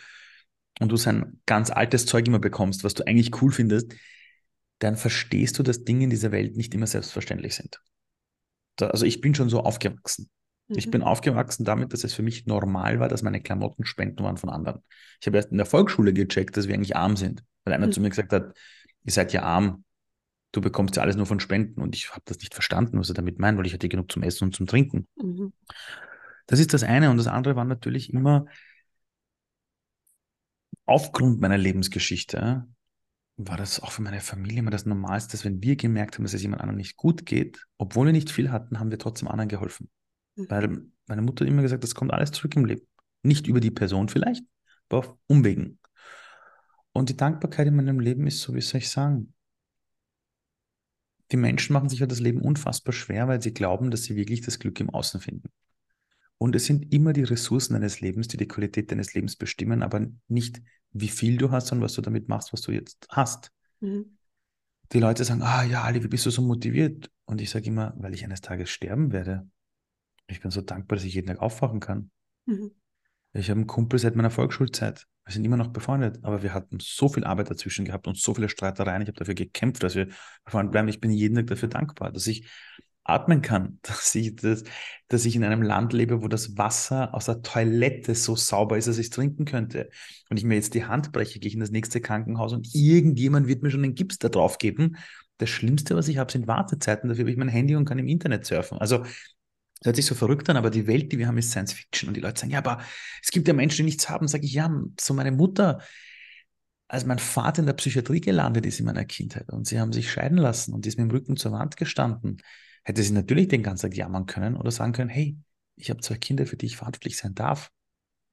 [SPEAKER 2] und du sein ganz altes Zeug immer bekommst, was du eigentlich cool findest, dann verstehst du, dass Dinge in dieser Welt nicht immer selbstverständlich sind also ich bin schon so aufgewachsen. Mhm. Ich bin aufgewachsen damit, dass es für mich normal war, dass meine Klamotten Spenden waren von anderen. Ich habe erst in der Volksschule gecheckt, dass wir eigentlich arm sind, weil einer mhm. zu mir gesagt hat, ihr seid ja arm, du bekommst ja alles nur von Spenden und ich habe das nicht verstanden, was er damit meint, weil ich hatte genug zum Essen und zum Trinken. Mhm. Das ist das eine und das andere war natürlich immer aufgrund meiner Lebensgeschichte war das auch für meine Familie immer das Normalste, dass wenn wir gemerkt haben, dass es jemand anderem nicht gut geht, obwohl wir nicht viel hatten, haben wir trotzdem anderen geholfen. Mhm. Weil meine Mutter hat immer gesagt, das kommt alles zurück im Leben. Nicht über die Person vielleicht, aber auf Umwegen. Und die Dankbarkeit in meinem Leben ist so, wie soll ich sagen, die Menschen machen sich ja das Leben unfassbar schwer, weil sie glauben, dass sie wirklich das Glück im Außen finden. Und es sind immer die Ressourcen deines Lebens, die die Qualität deines Lebens bestimmen, aber nicht wie viel du hast, sondern was du damit machst, was du jetzt hast. Mhm. Die Leute sagen, ah ja, Ali, wie bist du so motiviert? Und ich sage immer, weil ich eines Tages sterben werde. Ich bin so dankbar, dass ich jeden Tag aufwachen kann. Mhm. Ich habe einen Kumpel seit meiner Volksschulzeit. Wir sind immer noch befreundet, aber wir hatten so viel Arbeit dazwischen gehabt und so viele Streitereien. Ich habe dafür gekämpft, dass wir befreundet bleiben. Ich bin jeden Tag dafür dankbar, dass ich atmen kann, dass ich, das, dass ich in einem Land lebe, wo das Wasser aus der Toilette so sauber ist, dass ich es trinken könnte. Und ich mir jetzt die Hand breche, gehe ich in das nächste Krankenhaus und irgendjemand wird mir schon den Gips da drauf geben. Das Schlimmste, was ich habe, sind Wartezeiten. Dafür habe ich mein Handy und kann im Internet surfen. Also das hört sich so verrückt an, aber die Welt, die wir haben, ist Science Fiction. Und die Leute sagen, ja, aber es gibt ja Menschen, die nichts haben. Sage ich, ja, so meine Mutter, als mein Vater in der Psychiatrie gelandet ist in meiner Kindheit und sie haben sich scheiden lassen und die ist mit dem Rücken zur Wand gestanden, hätte sie natürlich den ganzen Tag jammern können oder sagen können, hey, ich habe zwei Kinder, für die ich verantwortlich sein darf.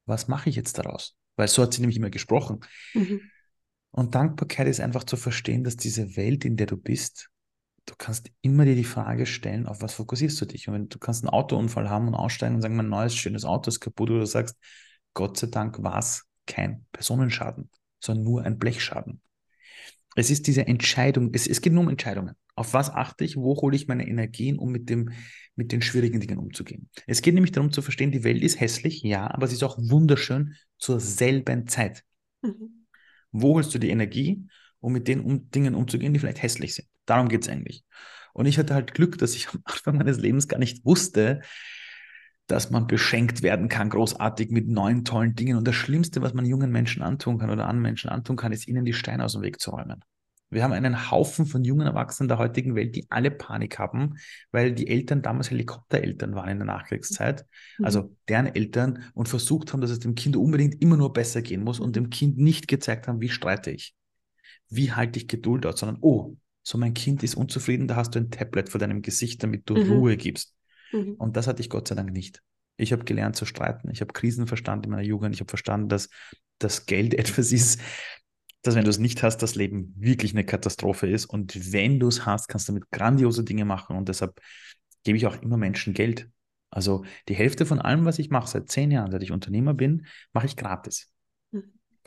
[SPEAKER 2] Was mache ich jetzt daraus? Weil so hat sie nämlich immer gesprochen. Mhm. Und Dankbarkeit ist einfach zu verstehen, dass diese Welt, in der du bist, du kannst immer dir die Frage stellen, auf was fokussierst du dich? Und wenn du kannst einen Autounfall haben und aussteigen und sagen, mein neues schönes Auto ist kaputt, oder du sagst, Gott sei Dank war es kein Personenschaden, sondern nur ein Blechschaden. Es ist diese Entscheidung, es, es geht nur um Entscheidungen. Auf was achte ich, wo hole ich meine Energien, um mit, dem, mit den schwierigen Dingen umzugehen. Es geht nämlich darum zu verstehen, die Welt ist hässlich, ja, aber sie ist auch wunderschön zur selben Zeit. Mhm. Wo holst du die Energie, um mit den um, Dingen umzugehen, die vielleicht hässlich sind? Darum geht es eigentlich. Und ich hatte halt Glück, dass ich am Anfang meines Lebens gar nicht wusste, dass man beschenkt werden kann, großartig mit neuen tollen Dingen. Und das Schlimmste, was man jungen Menschen antun kann oder anderen Menschen antun kann, ist ihnen die Steine aus dem Weg zu räumen. Wir haben einen Haufen von jungen Erwachsenen der heutigen Welt, die alle Panik haben, weil die Eltern damals Helikoptereltern waren in der Nachkriegszeit, mhm. also deren Eltern, und versucht haben, dass es dem Kind unbedingt immer nur besser gehen muss und dem Kind nicht gezeigt haben, wie streite ich, wie halte ich Geduld aus, sondern, oh, so mein Kind ist unzufrieden, da hast du ein Tablet vor deinem Gesicht, damit du mhm. Ruhe gibst. Mhm. Und das hatte ich Gott sei Dank nicht. Ich habe gelernt zu streiten. Ich habe Krisen verstanden in meiner Jugend. Ich habe verstanden, dass das Geld etwas ist, dass wenn du es nicht hast, das Leben wirklich eine Katastrophe ist. Und wenn du es hast, kannst du damit grandiose Dinge machen. Und deshalb gebe ich auch immer Menschen Geld. Also die Hälfte von allem, was ich mache, seit zehn Jahren, seit ich Unternehmer bin, mache ich gratis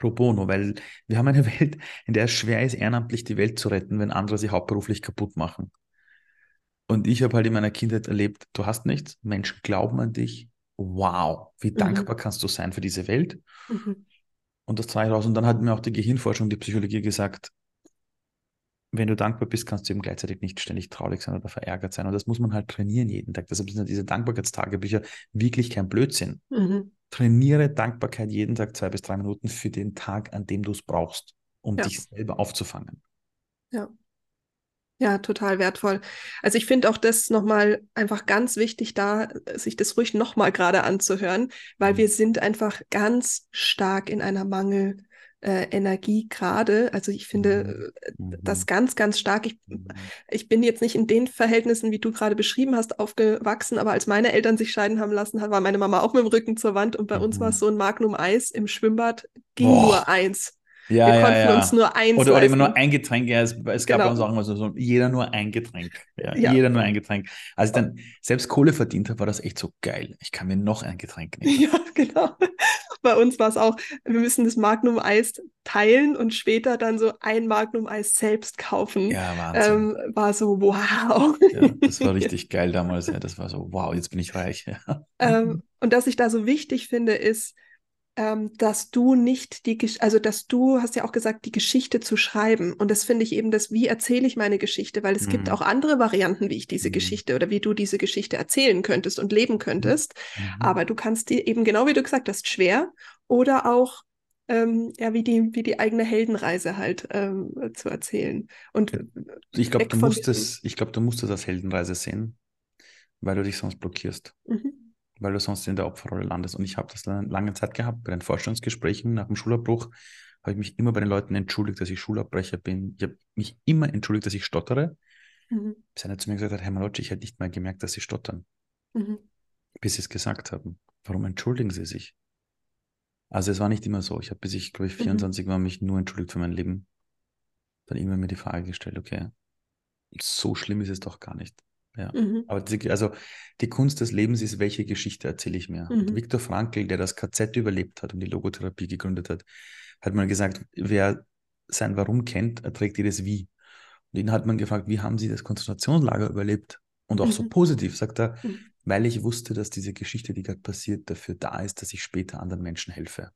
[SPEAKER 2] pro bono, weil wir haben eine Welt, in der es schwer ist, ehrenamtlich die Welt zu retten, wenn andere sie hauptberuflich kaputt machen. Und ich habe halt in meiner Kindheit erlebt, du hast nichts, Menschen glauben an dich. Wow, wie mhm. dankbar kannst du sein für diese Welt? Mhm. Und das trage ich raus. Und dann hat mir auch die Gehirnforschung, die Psychologie gesagt, wenn du dankbar bist, kannst du eben gleichzeitig nicht ständig traurig sein oder verärgert sein. Und das muss man halt trainieren jeden Tag. Deshalb sind diese Dankbarkeitstagebücher wirklich kein Blödsinn. Mhm trainiere Dankbarkeit jeden Tag zwei bis drei Minuten für den Tag, an dem du es brauchst, um ja. dich selber aufzufangen.
[SPEAKER 1] Ja. Ja, total wertvoll. Also ich finde auch das nochmal einfach ganz wichtig, da sich das ruhig nochmal gerade anzuhören, weil mhm. wir sind einfach ganz stark in einer Mangel, äh, Energie gerade. Also ich finde mhm. Äh, das mhm. ganz, ganz stark. Ich, mhm. ich bin jetzt nicht in den Verhältnissen, wie du gerade beschrieben hast, aufgewachsen, aber als meine Eltern sich scheiden haben lassen, war meine Mama auch mit dem Rücken zur Wand und bei mhm. uns war es so ein Magnum Eis im Schwimmbad, ging Boah. nur eins.
[SPEAKER 2] Ja, wir ja, konnten ja. uns nur eins Oder, oder immer nur ein Getränk. Ja, es, es gab genau. bei uns auch immer so, so, jeder nur ein Getränk. Ja. Jeder nur ein Getränk. Als ich dann selbst Kohle verdient habe, war das echt so geil. Ich kann mir noch ein Getränk nehmen.
[SPEAKER 1] Ja, genau. Bei uns war es auch, wir müssen das Magnum-Eis teilen und später dann so ein Magnum-Eis selbst kaufen. Ja, Wahnsinn. Ähm, war so, wow.
[SPEAKER 2] Das war richtig geil damals. Ja. Das war so, wow, jetzt bin ich reich.
[SPEAKER 1] Ähm, und was ich da so wichtig finde, ist, ähm, dass du nicht die, also dass du hast ja auch gesagt, die Geschichte zu schreiben. Und das finde ich eben das, wie erzähle ich meine Geschichte, weil es mhm. gibt auch andere Varianten, wie ich diese mhm. Geschichte oder wie du diese Geschichte erzählen könntest und leben könntest. Mhm. Aber du kannst die eben genau wie du gesagt hast, schwer oder auch ähm, ja, wie die, wie die eigene Heldenreise halt ähm, zu erzählen. Und
[SPEAKER 2] ich glaube, du musst es, ich glaube, du musst es als Heldenreise sehen, weil du dich sonst blockierst. Mhm weil du sonst in der Opferrolle landest. Und ich habe das dann lange Zeit gehabt. Bei den Vorstandsgesprächen nach dem Schulabbruch habe ich mich immer bei den Leuten entschuldigt, dass ich Schulabbrecher bin. Ich habe mich immer entschuldigt, dass ich stottere. Mhm. Bis einer zu mir gesagt hat, Herr Malocci, ich hätte nicht mal gemerkt, dass Sie stottern. Mhm. Bis Sie es gesagt haben. Warum entschuldigen Sie sich? Also es war nicht immer so. Ich habe bis ich, glaube ich, 24 mhm. war, mich nur entschuldigt für mein Leben. Dann immer mir die Frage gestellt, okay, so schlimm ist es doch gar nicht. Ja. Mhm. Aber die, also die Kunst des Lebens ist, welche Geschichte erzähle ich mir? Mhm. Viktor Frankl, der das KZ überlebt hat und die Logotherapie gegründet hat, hat mal gesagt, wer sein Warum kennt, erträgt jedes Wie. Und ihn hat man gefragt, wie haben Sie das Konzentrationslager überlebt? Und auch mhm. so positiv, sagt er, mhm. weil ich wusste, dass diese Geschichte, die gerade passiert, dafür da ist, dass ich später anderen Menschen helfe,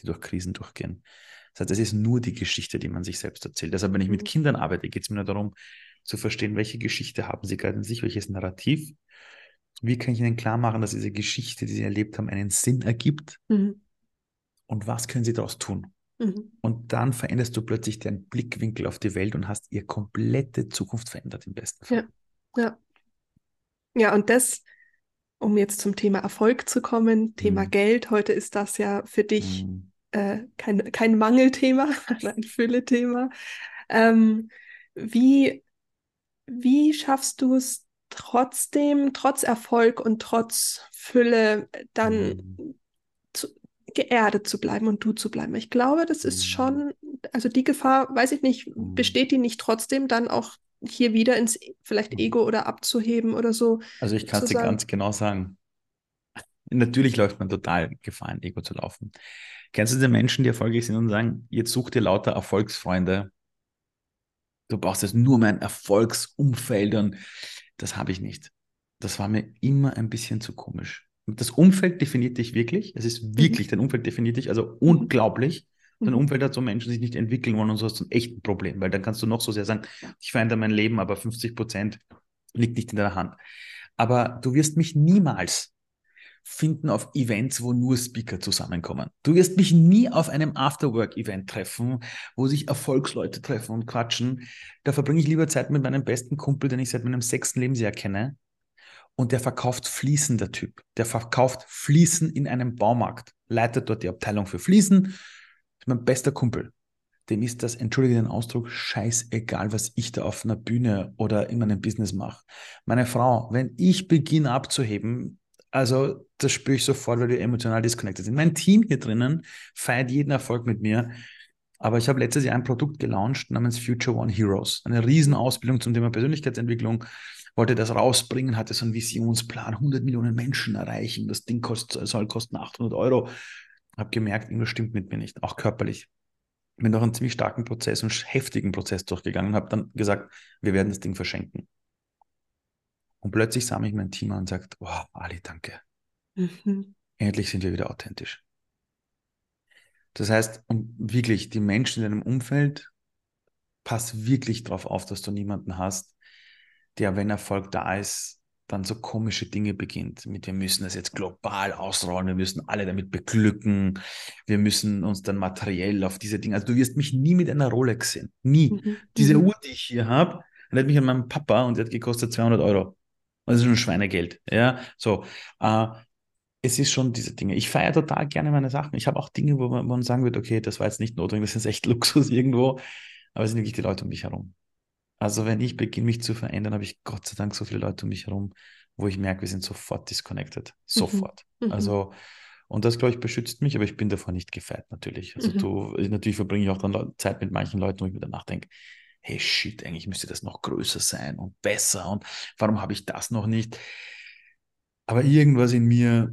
[SPEAKER 2] die durch Krisen durchgehen. Das heißt, es ist nur die Geschichte, die man sich selbst erzählt. Deshalb, wenn ich mit mhm. Kindern arbeite, geht es mir nur darum, zu verstehen, welche Geschichte haben sie gerade in sich, welches Narrativ. Wie kann ich ihnen klar machen, dass diese Geschichte, die sie erlebt haben, einen Sinn ergibt? Mhm. Und was können sie daraus tun? Mhm. Und dann veränderst du plötzlich deinen Blickwinkel auf die Welt und hast ihr komplette Zukunft verändert im besten
[SPEAKER 1] Fall. Ja, ja. Ja, und das, um jetzt zum Thema Erfolg zu kommen, Thema mhm. Geld, heute ist das ja für dich mhm. äh, kein, kein Mangelthema, ein Fülle-Thema. Ähm, wie, wie schaffst du es trotzdem, trotz Erfolg und trotz Fülle, dann mhm. zu, geerdet zu bleiben und du zu bleiben? Ich glaube, das ist mhm. schon, also die Gefahr, weiß ich nicht, mhm. besteht die nicht trotzdem dann auch hier wieder ins vielleicht. Ego oder abzuheben oder so?
[SPEAKER 2] Also ich kann es dir ganz genau sagen. Natürlich läuft man total Gefahr, ein Ego zu laufen. Kennst du die Menschen, die erfolgreich sind und sagen, jetzt such dir lauter Erfolgsfreunde, du brauchst jetzt nur mein Erfolgsumfeld und das habe ich nicht. Das war mir immer ein bisschen zu komisch. Das Umfeld definiert dich wirklich. Es ist wirklich, mhm. dein Umfeld definiert dich, also unglaublich. Mhm. Dein Umfeld hat so Menschen, die sich nicht entwickeln wollen und so hast du ein echtes Problem, weil dann kannst du noch so sehr sagen, ich verändere mein Leben, aber 50 Prozent liegt nicht in deiner Hand. Aber du wirst mich niemals finden auf Events, wo nur Speaker zusammenkommen. Du wirst mich nie auf einem Afterwork-Event treffen, wo sich Erfolgsleute treffen und quatschen. Da verbringe ich lieber Zeit mit meinem besten Kumpel, den ich seit meinem sechsten Lebensjahr kenne. Und der verkauft Fliesen, der Typ. Der verkauft Fliesen in einem Baumarkt, leitet dort die Abteilung für Fliesen, ist mein bester Kumpel. Dem ist das, entschuldige den Ausdruck, scheißegal, was ich da auf einer Bühne oder in meinem Business mache. Meine Frau, wenn ich beginne abzuheben, also das spüre ich sofort, weil wir emotional disconnected sind. Mein Team hier drinnen feiert jeden Erfolg mit mir. Aber ich habe letztes Jahr ein Produkt gelauncht namens Future One Heroes. Eine Riesenausbildung zum Thema Persönlichkeitsentwicklung. Wollte das rausbringen, hatte so einen Visionsplan, 100 Millionen Menschen erreichen. Das Ding kostet, soll kosten 800 Euro. Habe gemerkt, irgendwas stimmt mit mir nicht, auch körperlich. Bin durch einen ziemlich starken Prozess und heftigen Prozess durchgegangen und habe dann gesagt, wir werden das Ding verschenken. Und plötzlich sah mich mein Team an und sagt, wow, Ali, danke. Mhm. Endlich sind wir wieder authentisch. Das heißt, um wirklich die Menschen in deinem Umfeld, pass wirklich darauf auf, dass du niemanden hast, der, wenn Erfolg da ist, dann so komische Dinge beginnt. Mit wir müssen das jetzt global ausrollen, wir müssen alle damit beglücken, wir müssen uns dann materiell auf diese Dinge. Also du wirst mich nie mit einer Rolex sehen. Nie. Mhm. Diese mhm. Uhr, die ich hier habe, erinnert mich an meinen Papa und die hat gekostet 200 Euro. Das ist schon Schweinegeld. Ja, so. Äh, es ist schon diese Dinge. Ich feiere total gerne meine Sachen. Ich habe auch Dinge, wo man, wo man, sagen wird, okay, das war jetzt nicht notwendig, das ist echt Luxus irgendwo, aber es sind wirklich die Leute um mich herum. Also wenn ich beginne, mich zu verändern, habe ich Gott sei Dank so viele Leute um mich herum, wo ich merke, wir sind sofort disconnected. Mhm. Sofort. Mhm. Also, und das, glaube ich, beschützt mich, aber ich bin davor nicht gefeit, natürlich. Also mhm. du, natürlich verbringe ich auch dann Zeit mit manchen Leuten, wo ich mir danach denke, hey shit, eigentlich müsste das noch größer sein und besser und warum habe ich das noch nicht? Aber irgendwas in mir,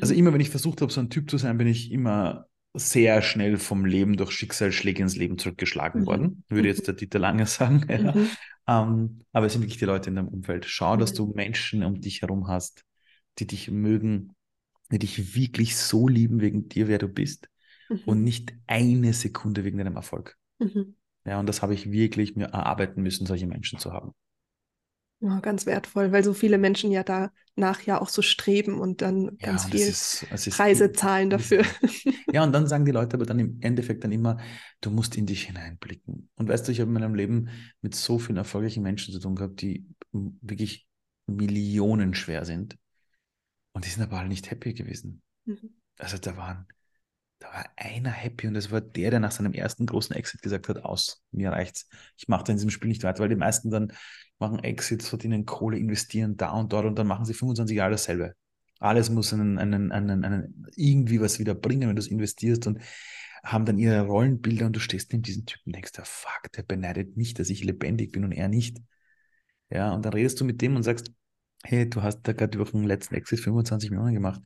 [SPEAKER 2] also mhm. immer wenn ich versucht habe, so ein Typ zu sein, bin ich immer sehr schnell vom Leben durch Schicksalsschläge ins Leben zurückgeschlagen mhm. worden, würde jetzt der Dieter Lange sagen. Ja. Mhm. Ähm, aber es sind wirklich die Leute in deinem Umfeld. Schau, dass du Menschen um dich herum hast, die dich mögen, die dich wirklich so lieben wegen dir, wer du bist mhm. und nicht eine Sekunde wegen deinem Erfolg. Mhm. Ja, und das habe ich wirklich mir erarbeiten müssen, solche Menschen zu haben.
[SPEAKER 1] Ja, ganz wertvoll, weil so viele Menschen ja danach ja auch so streben und dann ja, ganz viel ist, Preise zahlen dafür.
[SPEAKER 2] Ja, und dann sagen die Leute aber dann im Endeffekt dann immer, du musst in dich hineinblicken. Und weißt du, ich habe in meinem Leben mit so vielen erfolgreichen Menschen zu tun gehabt, die wirklich Millionen schwer sind. Und die sind aber alle nicht happy gewesen. Mhm. Also da waren da war einer happy und das war der, der nach seinem ersten großen Exit gesagt hat, aus, mir reicht's. Ich mache in diesem Spiel nicht weiter, weil die meisten dann machen Exits, verdienen Kohle, investieren da und dort und dann machen sie 25 Jahre dasselbe. Alles muss einen, einen, einen, einen irgendwie was wieder bringen, wenn du es investierst und haben dann ihre Rollenbilder und du stehst neben diesen Typen und denkst, der fuck, der beneidet mich, dass ich lebendig bin und er nicht. Ja, und dann redest du mit dem und sagst, hey, du hast da gerade durch den letzten Exit 25 Millionen gemacht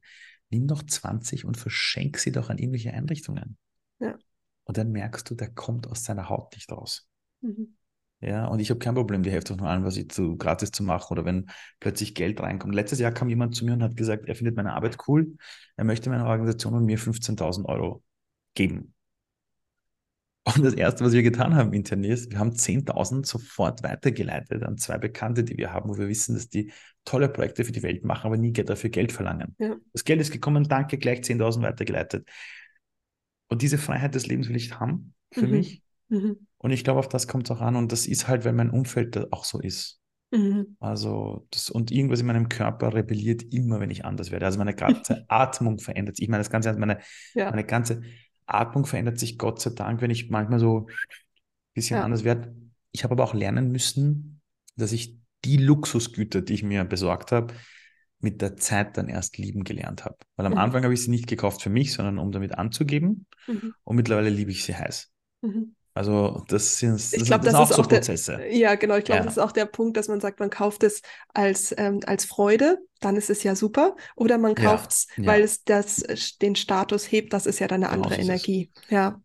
[SPEAKER 2] nimm doch 20 und verschenk sie doch an irgendwelche Einrichtungen. Ja. Und dann merkst du, der kommt aus seiner Haut nicht raus. Mhm. Ja, und ich habe kein Problem, die Hälfte von allem, was ich zu gratis zu machen oder wenn plötzlich Geld reinkommt. Letztes Jahr kam jemand zu mir und hat gesagt, er findet meine Arbeit cool, er möchte meiner Organisation und mir 15.000 Euro geben. Und das Erste, was wir getan haben intern ist, wir haben 10.000 sofort weitergeleitet an zwei Bekannte, die wir haben, wo wir wissen, dass die tolle Projekte für die Welt machen, aber nie dafür Geld verlangen. Ja. Das Geld ist gekommen, danke, gleich 10.000 weitergeleitet. Und diese Freiheit des Lebens will ich haben für mhm. mich. Mhm. Und ich glaube, auf das kommt es auch an. Und das ist halt, weil mein Umfeld auch so ist. Mhm. Also, das, und irgendwas in meinem Körper rebelliert immer, wenn ich anders werde. Also meine ganze Atmung verändert sich. Ich meine, das Ganze, meine, ja. meine ganze Atmung verändert sich Gott sei Dank, wenn ich manchmal so ein bisschen ja. anders werde. Ich habe aber auch lernen müssen, dass ich die Luxusgüter, die ich mir besorgt habe, mit der Zeit dann erst lieben gelernt habe. Weil am mhm. Anfang habe ich sie nicht gekauft für mich, sondern um damit anzugeben. Mhm. Und mittlerweile liebe ich sie heiß. Mhm. Also das sind, das
[SPEAKER 1] glaub, das, das auch so auch Prozesse. Der, ja, genau. Ich glaube, ja. das ist auch der Punkt, dass man sagt, man kauft es als, ähm, als Freude, dann ist es ja super. Oder man kauft es, ja, weil es das, den Status hebt, das ist ja dann eine genau andere Energie. Ja.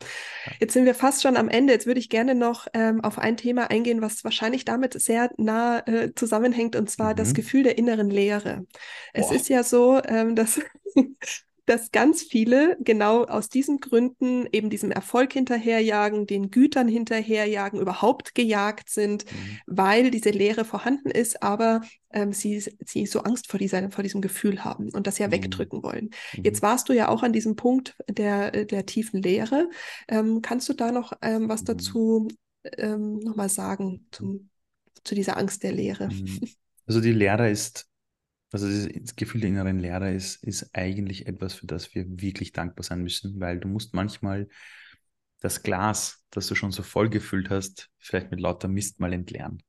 [SPEAKER 1] Jetzt sind wir fast schon am Ende. Jetzt würde ich gerne noch ähm, auf ein Thema eingehen, was wahrscheinlich damit sehr nah äh, zusammenhängt, und zwar mhm. das Gefühl der inneren Leere. Es Boah. ist ja so, ähm, dass dass ganz viele genau aus diesen Gründen eben diesem Erfolg hinterherjagen, den Gütern hinterherjagen, überhaupt gejagt sind, mhm. weil diese Lehre vorhanden ist, aber ähm, sie, sie so Angst vor, dieser, vor diesem Gefühl haben und das ja mhm. wegdrücken wollen. Mhm. Jetzt warst du ja auch an diesem Punkt der, der tiefen Lehre. Ähm, kannst du da noch ähm, was mhm. dazu ähm, nochmal sagen zum, zu dieser Angst der Lehre? Mhm.
[SPEAKER 2] Also die Lehre ist also das Gefühl der inneren Leere ist, ist eigentlich etwas, für das wir wirklich dankbar sein müssen, weil du musst manchmal das Glas, das du schon so voll gefüllt hast, vielleicht mit lauter Mist mal entleeren.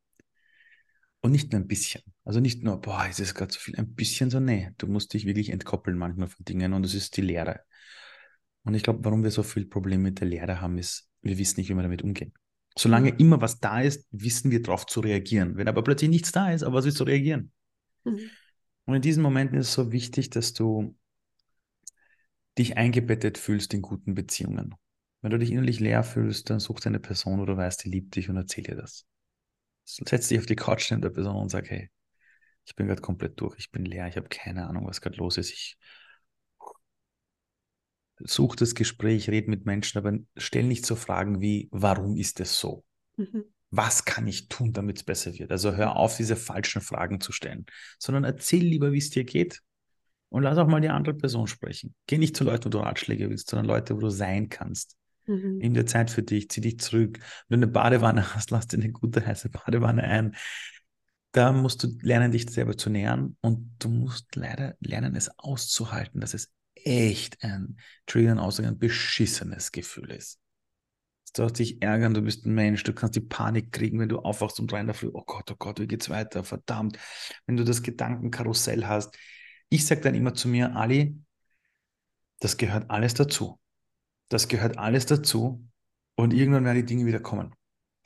[SPEAKER 2] Und nicht nur ein bisschen. Also nicht nur, boah, ist es gerade so viel, ein bisschen so, nee, du musst dich wirklich entkoppeln manchmal von Dingen und es ist die Leere. Und ich glaube, warum wir so viel Probleme mit der Leere haben, ist, wir wissen nicht, wie wir damit umgehen. Solange mhm. immer was da ist, wissen wir darauf zu reagieren. Wenn aber plötzlich nichts da ist, aber was willst du reagieren? Mhm. Und in diesen Momenten ist es so wichtig, dass du dich eingebettet fühlst in guten Beziehungen. Wenn du dich innerlich leer fühlst, dann such eine Person, wo du weißt, die liebt dich und erzähl dir das. Setz dich auf die Couch neben der Person und sag, hey, ich bin gerade komplett durch, ich bin leer, ich habe keine Ahnung, was gerade los ist. Ich such das Gespräch, red mit Menschen, aber stell nicht so Fragen wie, warum ist es so? Mhm was kann ich tun, damit es besser wird? Also hör auf, diese falschen Fragen zu stellen, sondern erzähl lieber, wie es dir geht. Und lass auch mal die andere Person sprechen. Geh nicht zu Leuten, wo du Ratschläge willst, sondern Leute, wo du sein kannst. Mhm. Nimm dir Zeit für dich, zieh dich zurück. Wenn du eine Badewanne hast, lass dir eine gute heiße Badewanne ein. Da musst du lernen, dich selber zu nähern und du musst leider lernen, es auszuhalten, dass es echt ein, Entschuldigung, ein beschissenes Gefühl ist. Du hast dich ärgern, du bist ein Mensch, du kannst die Panik kriegen, wenn du aufwachst um drei in der Früh, oh Gott, oh Gott, wie geht's weiter, verdammt. Wenn du das Gedankenkarussell hast. Ich sage dann immer zu mir, Ali, das gehört alles dazu. Das gehört alles dazu und irgendwann werden die Dinge wieder kommen.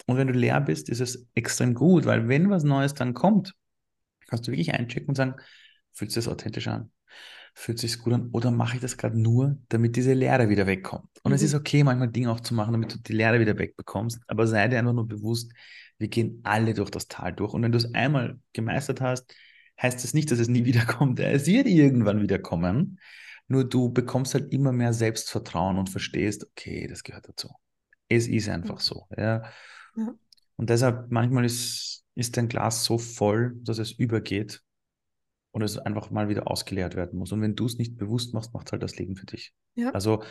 [SPEAKER 2] Und wenn du leer bist, ist es extrem gut, weil wenn was Neues dann kommt, kannst du wirklich einchecken und sagen, fühlt sich das authentisch an? Fühlt sich gut an oder mache ich das gerade nur, damit diese Leere wieder wegkommt? Und mhm. es ist okay, manchmal Dinge auch zu machen, damit du die Leere wieder wegbekommst, aber sei dir einfach nur bewusst, wir gehen alle durch das Tal durch. Und wenn du es einmal gemeistert hast, heißt das nicht, dass es nie wiederkommt. Es wird irgendwann wiederkommen. Nur du bekommst halt immer mehr Selbstvertrauen und verstehst, okay, das gehört dazu. Es ist einfach so. Ja. ja. Und deshalb manchmal ist, ist dein Glas so voll, dass es übergeht und es einfach mal wieder ausgeleert werden muss. Und wenn du es nicht bewusst machst, macht halt das Leben für dich. Ja. Also,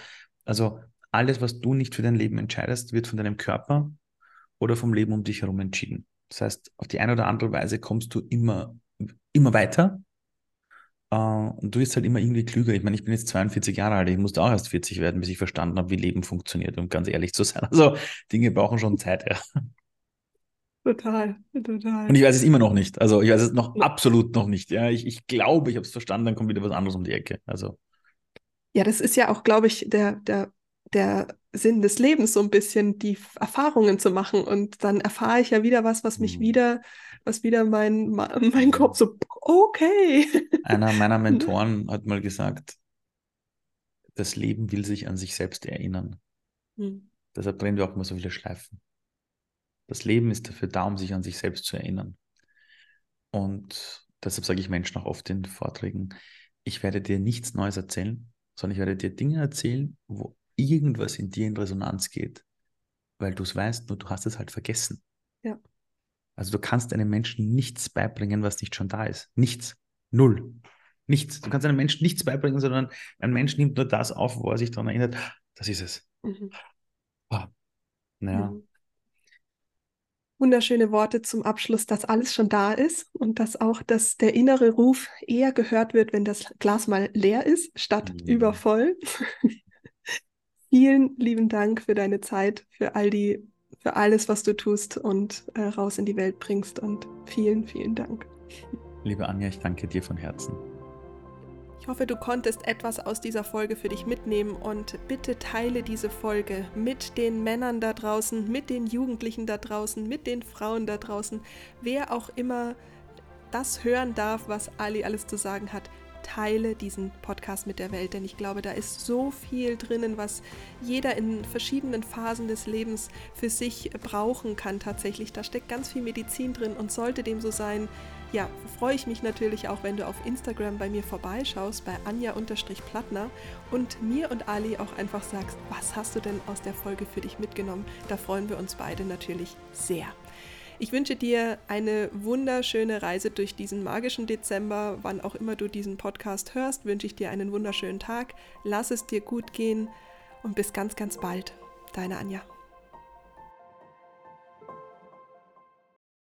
[SPEAKER 2] also alles, was du nicht für dein Leben entscheidest, wird von deinem Körper oder vom Leben um dich herum entschieden. Das heißt, auf die eine oder andere Weise kommst du immer, immer weiter. Uh, und du wirst halt immer irgendwie klüger. Ich meine, ich bin jetzt 42 Jahre alt, ich musste auch erst 40 werden, bis ich verstanden habe, wie Leben funktioniert, um ganz ehrlich zu sein. Also Dinge brauchen schon Zeit, ja.
[SPEAKER 1] Total, total.
[SPEAKER 2] Und ich weiß es immer noch nicht. Also ich weiß es noch absolut noch nicht. Ja, ich, ich glaube, ich habe es verstanden, dann kommt wieder was anderes um die Ecke. Also.
[SPEAKER 1] Ja, das ist ja auch, glaube ich, der, der, der Sinn des Lebens, so ein bisschen die Erfahrungen zu machen. Und dann erfahre ich ja wieder was, was mich mhm. wieder, was wieder mein, mein Kopf so, okay.
[SPEAKER 2] Einer meiner Mentoren hat mal gesagt, das Leben will sich an sich selbst erinnern. Mhm. Deshalb drehen wir auch immer so viele Schleifen. Das Leben ist dafür da, um sich an sich selbst zu erinnern. Und deshalb sage ich Menschen auch oft in Vorträgen, ich werde dir nichts Neues erzählen, sondern ich werde dir Dinge erzählen, wo irgendwas in dir in Resonanz geht, weil du es weißt, nur du hast es halt vergessen.
[SPEAKER 1] Ja.
[SPEAKER 2] Also du kannst einem Menschen nichts beibringen, was nicht schon da ist. Nichts. Null. Nichts. Du kannst einem Menschen nichts beibringen, sondern ein Mensch nimmt nur das auf, wo er sich daran erinnert, das ist es. Mhm. Ah. Naja. Mhm.
[SPEAKER 1] Wunderschöne Worte zum Abschluss, dass alles schon da ist und dass auch dass der innere Ruf eher gehört wird, wenn das Glas mal leer ist, statt mhm. übervoll. Vielen lieben Dank für deine Zeit, für all die, für alles, was du tust und äh, raus in die Welt bringst. Und vielen, vielen Dank.
[SPEAKER 2] Liebe Anja, ich danke dir von Herzen.
[SPEAKER 1] Ich hoffe, du konntest etwas aus dieser Folge für dich mitnehmen und bitte teile diese Folge mit den Männern da draußen, mit den Jugendlichen da draußen, mit den Frauen da draußen, wer auch immer das hören darf, was Ali alles zu sagen hat. Teile diesen Podcast mit der Welt, denn ich glaube, da ist so viel drinnen, was jeder in verschiedenen Phasen des Lebens für sich brauchen kann tatsächlich. Da steckt ganz viel Medizin drin und sollte dem so sein, ja, freue ich mich natürlich auch, wenn du auf Instagram bei mir vorbeischaust, bei Anja-Plattner und mir und Ali auch einfach sagst, was hast du denn aus der Folge für dich mitgenommen? Da freuen wir uns beide natürlich sehr. Ich wünsche dir eine wunderschöne Reise durch diesen magischen Dezember. Wann auch immer du diesen Podcast hörst, wünsche ich dir einen wunderschönen Tag. Lass es dir gut gehen und bis ganz, ganz bald. Deine Anja.